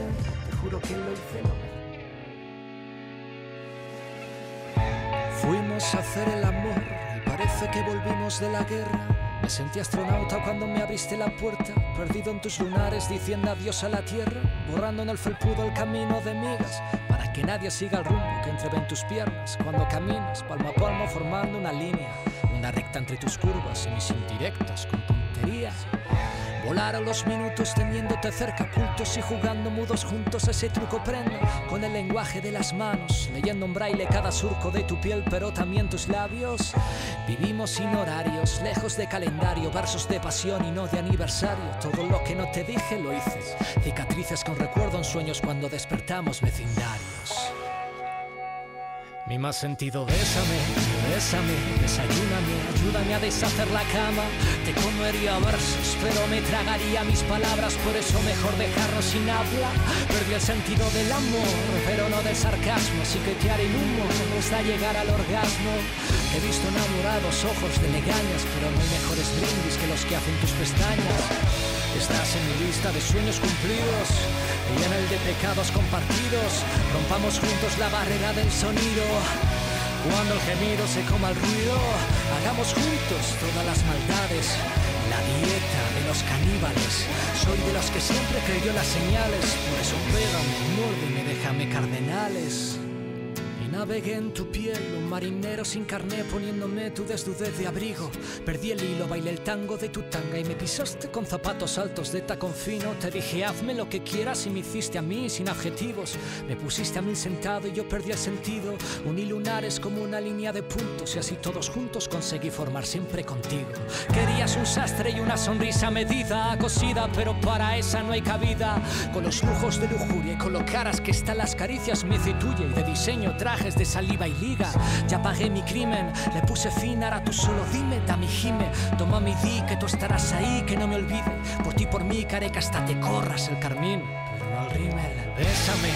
Te juro que lo hice lo Fuimos a hacer el amor y parece que volvimos de la guerra. Me sentí astronauta cuando me abriste la puerta, perdido en tus lunares diciendo adiós a la tierra, borrando en el felpudo el camino de migas, para que nadie siga el rumbo que entrevé en tus piernas cuando caminas palmo a palmo formando una línea, una recta entre tus curvas y mis indirectas con tonterías. Volaron los minutos teniéndote cerca, ocultos y jugando mudos juntos ese truco prendo con el lenguaje de las manos, leyendo en braille cada surco de tu piel, pero también tus labios. Vivimos sin horarios, lejos de calendario, versos de pasión y no de aniversario. Todo lo que no te dije lo hice. Cicatrices con recuerdo en sueños cuando despertamos vecindarios. Mi más sentido, bésame, bésame, desayúname, ayúdame a deshacer la cama. Te comería versos, pero me tragaría mis palabras, por eso mejor dejarnos sin habla. Perdí el sentido del amor, pero no del sarcasmo, así que te haré el humo hasta llegar al orgasmo. He visto enamorados ojos de legañas, pero no hay mejores brindis que los que hacen tus pestañas. Estás en mi lista de sueños cumplidos y en el de pecados compartidos. Rompamos juntos la barrera del sonido. Cuando el gemido se coma el ruido, hagamos juntos todas las maldades. La dieta de los caníbales. Soy de los que siempre creyó las señales. Por eso pégame, muérdeme, déjame cardenales. Navegué en tu piel, un marinero sin carné poniéndome tu desnudez de abrigo. Perdí el hilo, bailé el tango de tu tanga y me pisaste con zapatos altos de tacón fino. Te dije hazme lo que quieras y me hiciste a mí sin adjetivos. Me pusiste a mí sentado y yo perdí el sentido. Uní lunares como una línea de puntos y así todos juntos conseguí formar siempre contigo. Querías un sastre y una sonrisa medida, cosida, pero para esa no hay cabida. Con los lujos de lujuria y con lo caras que están las caricias, me hice y de diseño trajes de saliva y liga. Ya pagué mi crimen, le puse fin, ahora tú solo dime, dame gime. Toma mi di que tú estarás ahí, que no me olvide. Por ti, por mí, careca, hasta te corras el carmín. Pero no al rímel. Bésame,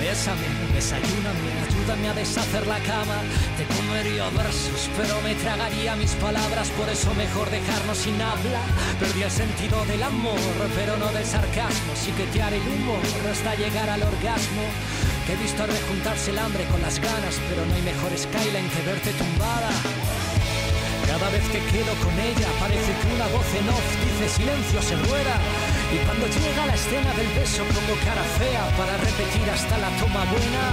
bésame, desayúname, ayúdame a deshacer la cama. Te comería versos, pero me tragaría mis palabras, por eso mejor dejarnos sin habla. Perdí el sentido del amor, pero no del sarcasmo. Sí que te haré el humor hasta llegar al orgasmo. He visto rejuntarse el hambre con las ganas, pero no hay mejor skyline que verte tumbada. Cada vez que quedo con ella parece que una voz en off dice silencio se muera. Y cuando llega la escena del beso pongo cara fea para repetir hasta la toma buena.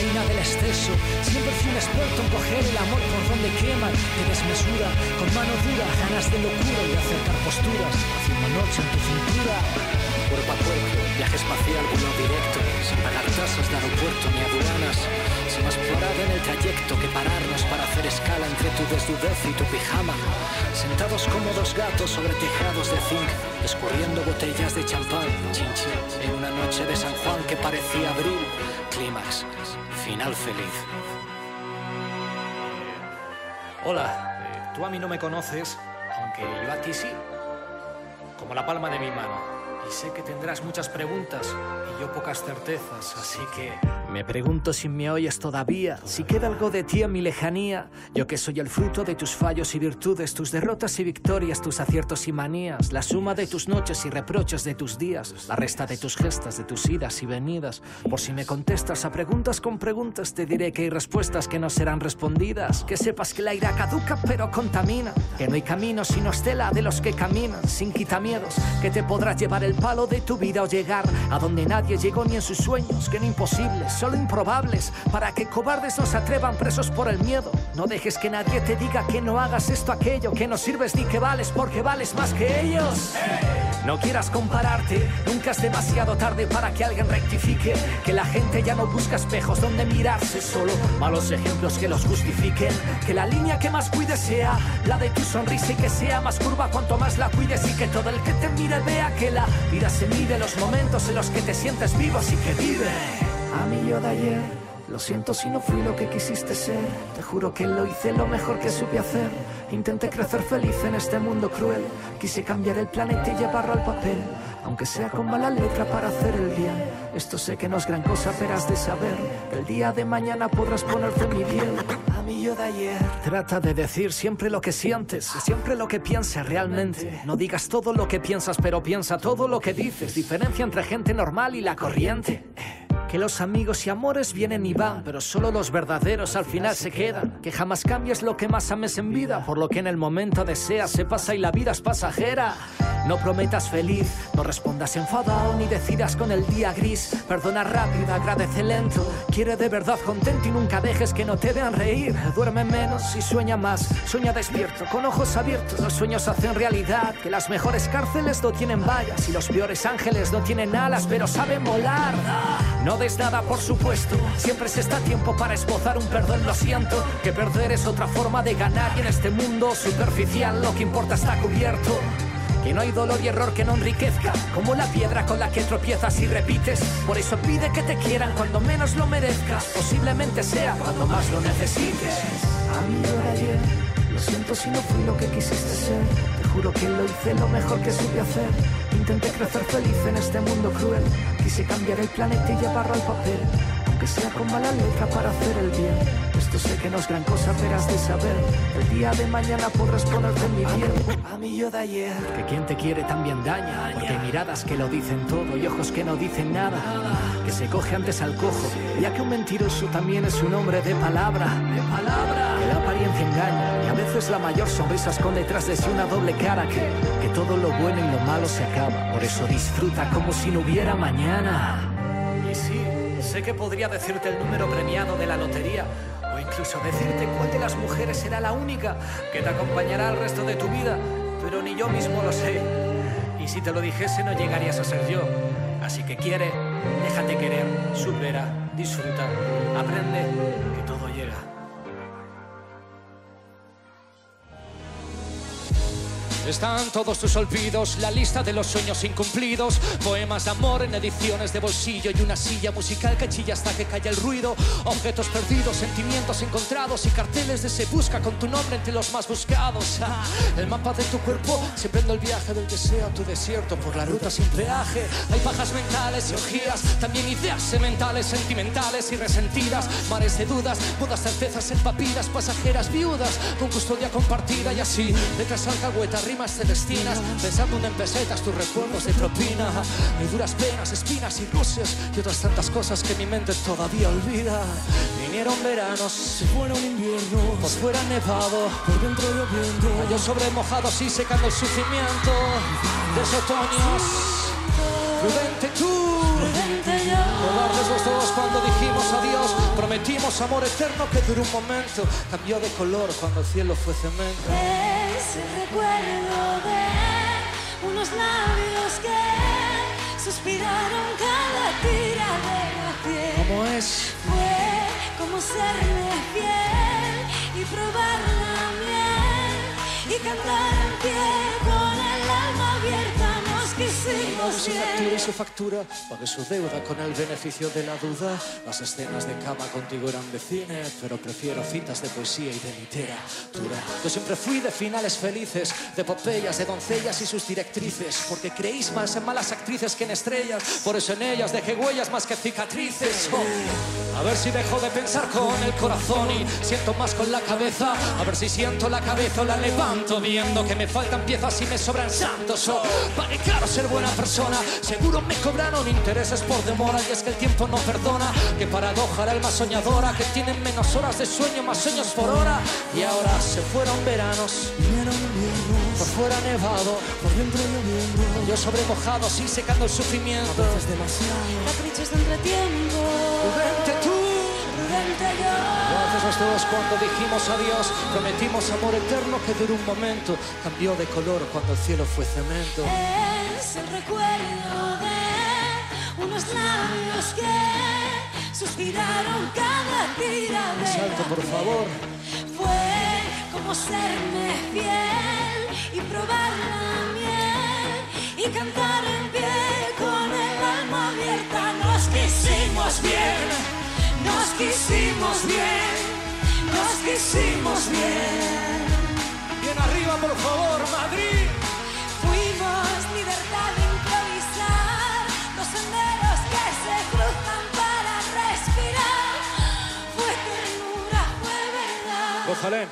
Reina del exceso, siempre fui un experto en coger el amor por donde quema, de desmesura, con mano dura, ganas de locura y de acercar posturas, hacia una noche en tu cintura. Cuerpo a cuerpo, viaje espacial, vuelo directo, sin pagar tasas de aeropuerto ni aduanas, sin más parada en el trayecto que pararnos para hacer escala entre tu desnudez y tu pijama, sentados como dos gatos sobre tejados de zinc, escurriendo botellas de champán, en una noche de San Juan que parecía abril, clímax, final feliz. Hola, tú a mí no me conoces, aunque yo a ti sí, como la palma de mi mano. Sé que tendrás muchas preguntas y yo pocas certezas, así que me pregunto si me oyes todavía, si queda algo de ti en mi lejanía. Yo que soy el fruto de tus fallos y virtudes, tus derrotas y victorias, tus aciertos y manías, la suma de tus noches y reproches de tus días, la resta de tus gestas, de tus idas y venidas. Por si me contestas a preguntas con preguntas, te diré que hay respuestas que no serán respondidas. Que sepas que la ira caduca pero contamina, que no hay camino sino estela de los que caminan, sin quitamiedos, que te podrás llevar el palo de tu vida o llegar a donde nadie llegó ni en sus sueños, que no imposibles, solo improbables, para que cobardes no se atrevan presos por el miedo. No dejes que nadie te diga que no hagas esto, aquello, que no sirves ni que vales porque vales más que ellos. No quieras compararte, nunca es demasiado tarde para que alguien rectifique, que la gente ya no busca espejos donde mirarse, solo malos ejemplos que los justifiquen, que la línea que más cuides sea la de tu sonrisa y que sea más curva cuanto más la cuides y que todo el que te mire vea que la vida se mide los momentos en los que te sientes vivo así que vive. A mí yo de ayer. Lo siento si no fui lo que quisiste ser. Te juro que lo hice lo mejor que supe hacer. Intenté crecer feliz en este mundo cruel. Quise cambiar el planeta y llevarlo al papel. Aunque sea con mala letra para hacer el bien. Esto sé que no es gran cosa, pero has de saber el día de mañana podrás ponerte mi piel. A mí yo de ayer. Trata de decir siempre lo que sientes, siempre lo que pienses realmente. No digas todo lo que piensas, pero piensa todo lo que dices. Diferencia entre gente normal y la corriente. Que los amigos y amores vienen y van, pero solo los verdaderos al final se quedan. Que jamás cambies lo que más ames en vida, por lo que en el momento deseas se pasa y la vida es pasajera. No prometas feliz, no respondas enfadado ni decidas con el día gris. Perdona rápido, agradece lento. Quiere de verdad contento y nunca dejes que no te vean reír. Duerme menos y sueña más. Sueña despierto, con ojos abiertos. Los sueños hacen realidad. Que las mejores cárceles no tienen vallas y los peores ángeles no tienen alas, pero saben volar. No des nada, por supuesto. Siempre se está a tiempo para esbozar un perdón, lo siento. Que perder es otra forma de ganar y en este mundo superficial lo que importa está cubierto. Que no hay dolor y error que no enriquezca, como la piedra con la que tropiezas y repites. Por eso pide que te quieran cuando menos lo merezcas. Posiblemente sea cuando más lo necesites. Amigo de ayer, lo siento si no fui lo que quisiste ser. Te juro que lo hice lo mejor que supe hacer. Intenté crecer feliz en este mundo cruel. Quise cambiar el planeta y llevarlo al papel. Aunque sea con mala letra para hacer el bien. Esto sé que no es gran cosa, pero has de saber. El día de mañana podrás ponerte en mi piel. A mí yo de ayer. Que quien te quiere también daña. Porque hay miradas que lo dicen todo y ojos que no dicen nada. Que se coge antes al cojo. Ya que un mentiroso también es un hombre de palabra. De palabra. Que la apariencia engaña. Y a veces la mayor sonrisa esconde detrás de sí una doble cara. Que, que todo lo bueno y lo malo se acaba. Por eso disfruta como si no hubiera mañana. Y sí, sé que podría decirte el número premiado de la lotería. Incluso decirte cuál de las mujeres será la única que te acompañará el resto de tu vida. Pero ni yo mismo lo sé. Y si te lo dijese no llegarías a ser yo. Así que quiere, déjate querer, supera, disfruta, aprende, que todo Están todos tus olvidos, la lista de los sueños incumplidos, poemas de amor en ediciones de bolsillo y una silla musical que chilla hasta que calla el ruido, objetos perdidos, sentimientos encontrados y carteles de se busca con tu nombre entre los más buscados. El mapa de tu cuerpo, siempre en el viaje del deseo a tu desierto por la ruta sin peaje. Hay pajas mentales y orgías, también ideas sementales, sentimentales y resentidas, mares de dudas, mudas certezas en papilas, pasajeras viudas, con custodia compartida y así, de casa alcahueta, rimas celestinas, pensando en pesetas tus recuerdos de propina. Hay duras penas, espinas y luces y otras tantas cosas que mi mente todavía olvida. Vinieron veranos, se fueron invierno, por fuera nevado, por dentro lloviendo. Yo sobre mojados y secando el sufrimiento de esos otoños. Prudente tú, cobardes los dos cuando dijimos adiós. Prometimos amor eterno que duró un momento. Cambió de color cuando el cielo fue cemento. Es el recuerdo de unos labios que suspiraron cada tira de la piel. ¿Cómo es? Fue como serme fiel y probar la miel y cantar en pie su factura su factura, pagué su deuda con el beneficio de la duda. Las escenas de cama contigo eran de cine, pero prefiero citas de poesía y de literatura. Yo siempre fui de finales felices, de popeyas, de doncellas y sus directrices, porque creéis más en malas actrices que en estrellas, por eso en ellas dejé huellas más que cicatrices. Oh, a ver si dejo de pensar con el corazón y siento más con la cabeza, a ver si siento la cabeza o la levanto, viendo que me faltan piezas y me sobran santos. Oh, pagué caro ser buena persona, seguro me cobraron intereses por demora y es que el tiempo no perdona. Qué paradoja la alma soñadora que tienen menos horas de sueño, más sueños por hora. Y ahora se fueron veranos, por fuera nevado, por dentro lloviendo. Yo sobre mojado, sí secando el sufrimiento. A veces demasiado. Caprichos de entretiempo. Prudente tú. Prudente yo. Gracias los dos cuando dijimos adiós, prometimos amor eterno que duró un momento, cambió de color cuando el cielo fue cemento. Es el recuerdo de unos labios que suspiraron cada tira de Salto, por favor. Fue como serme fiel y probar la miel y cantar en pie con el alma abierta. Nos quisimos bien, nos quisimos bien, nos quisimos bien. Bien arriba, por favor, Madrid. Para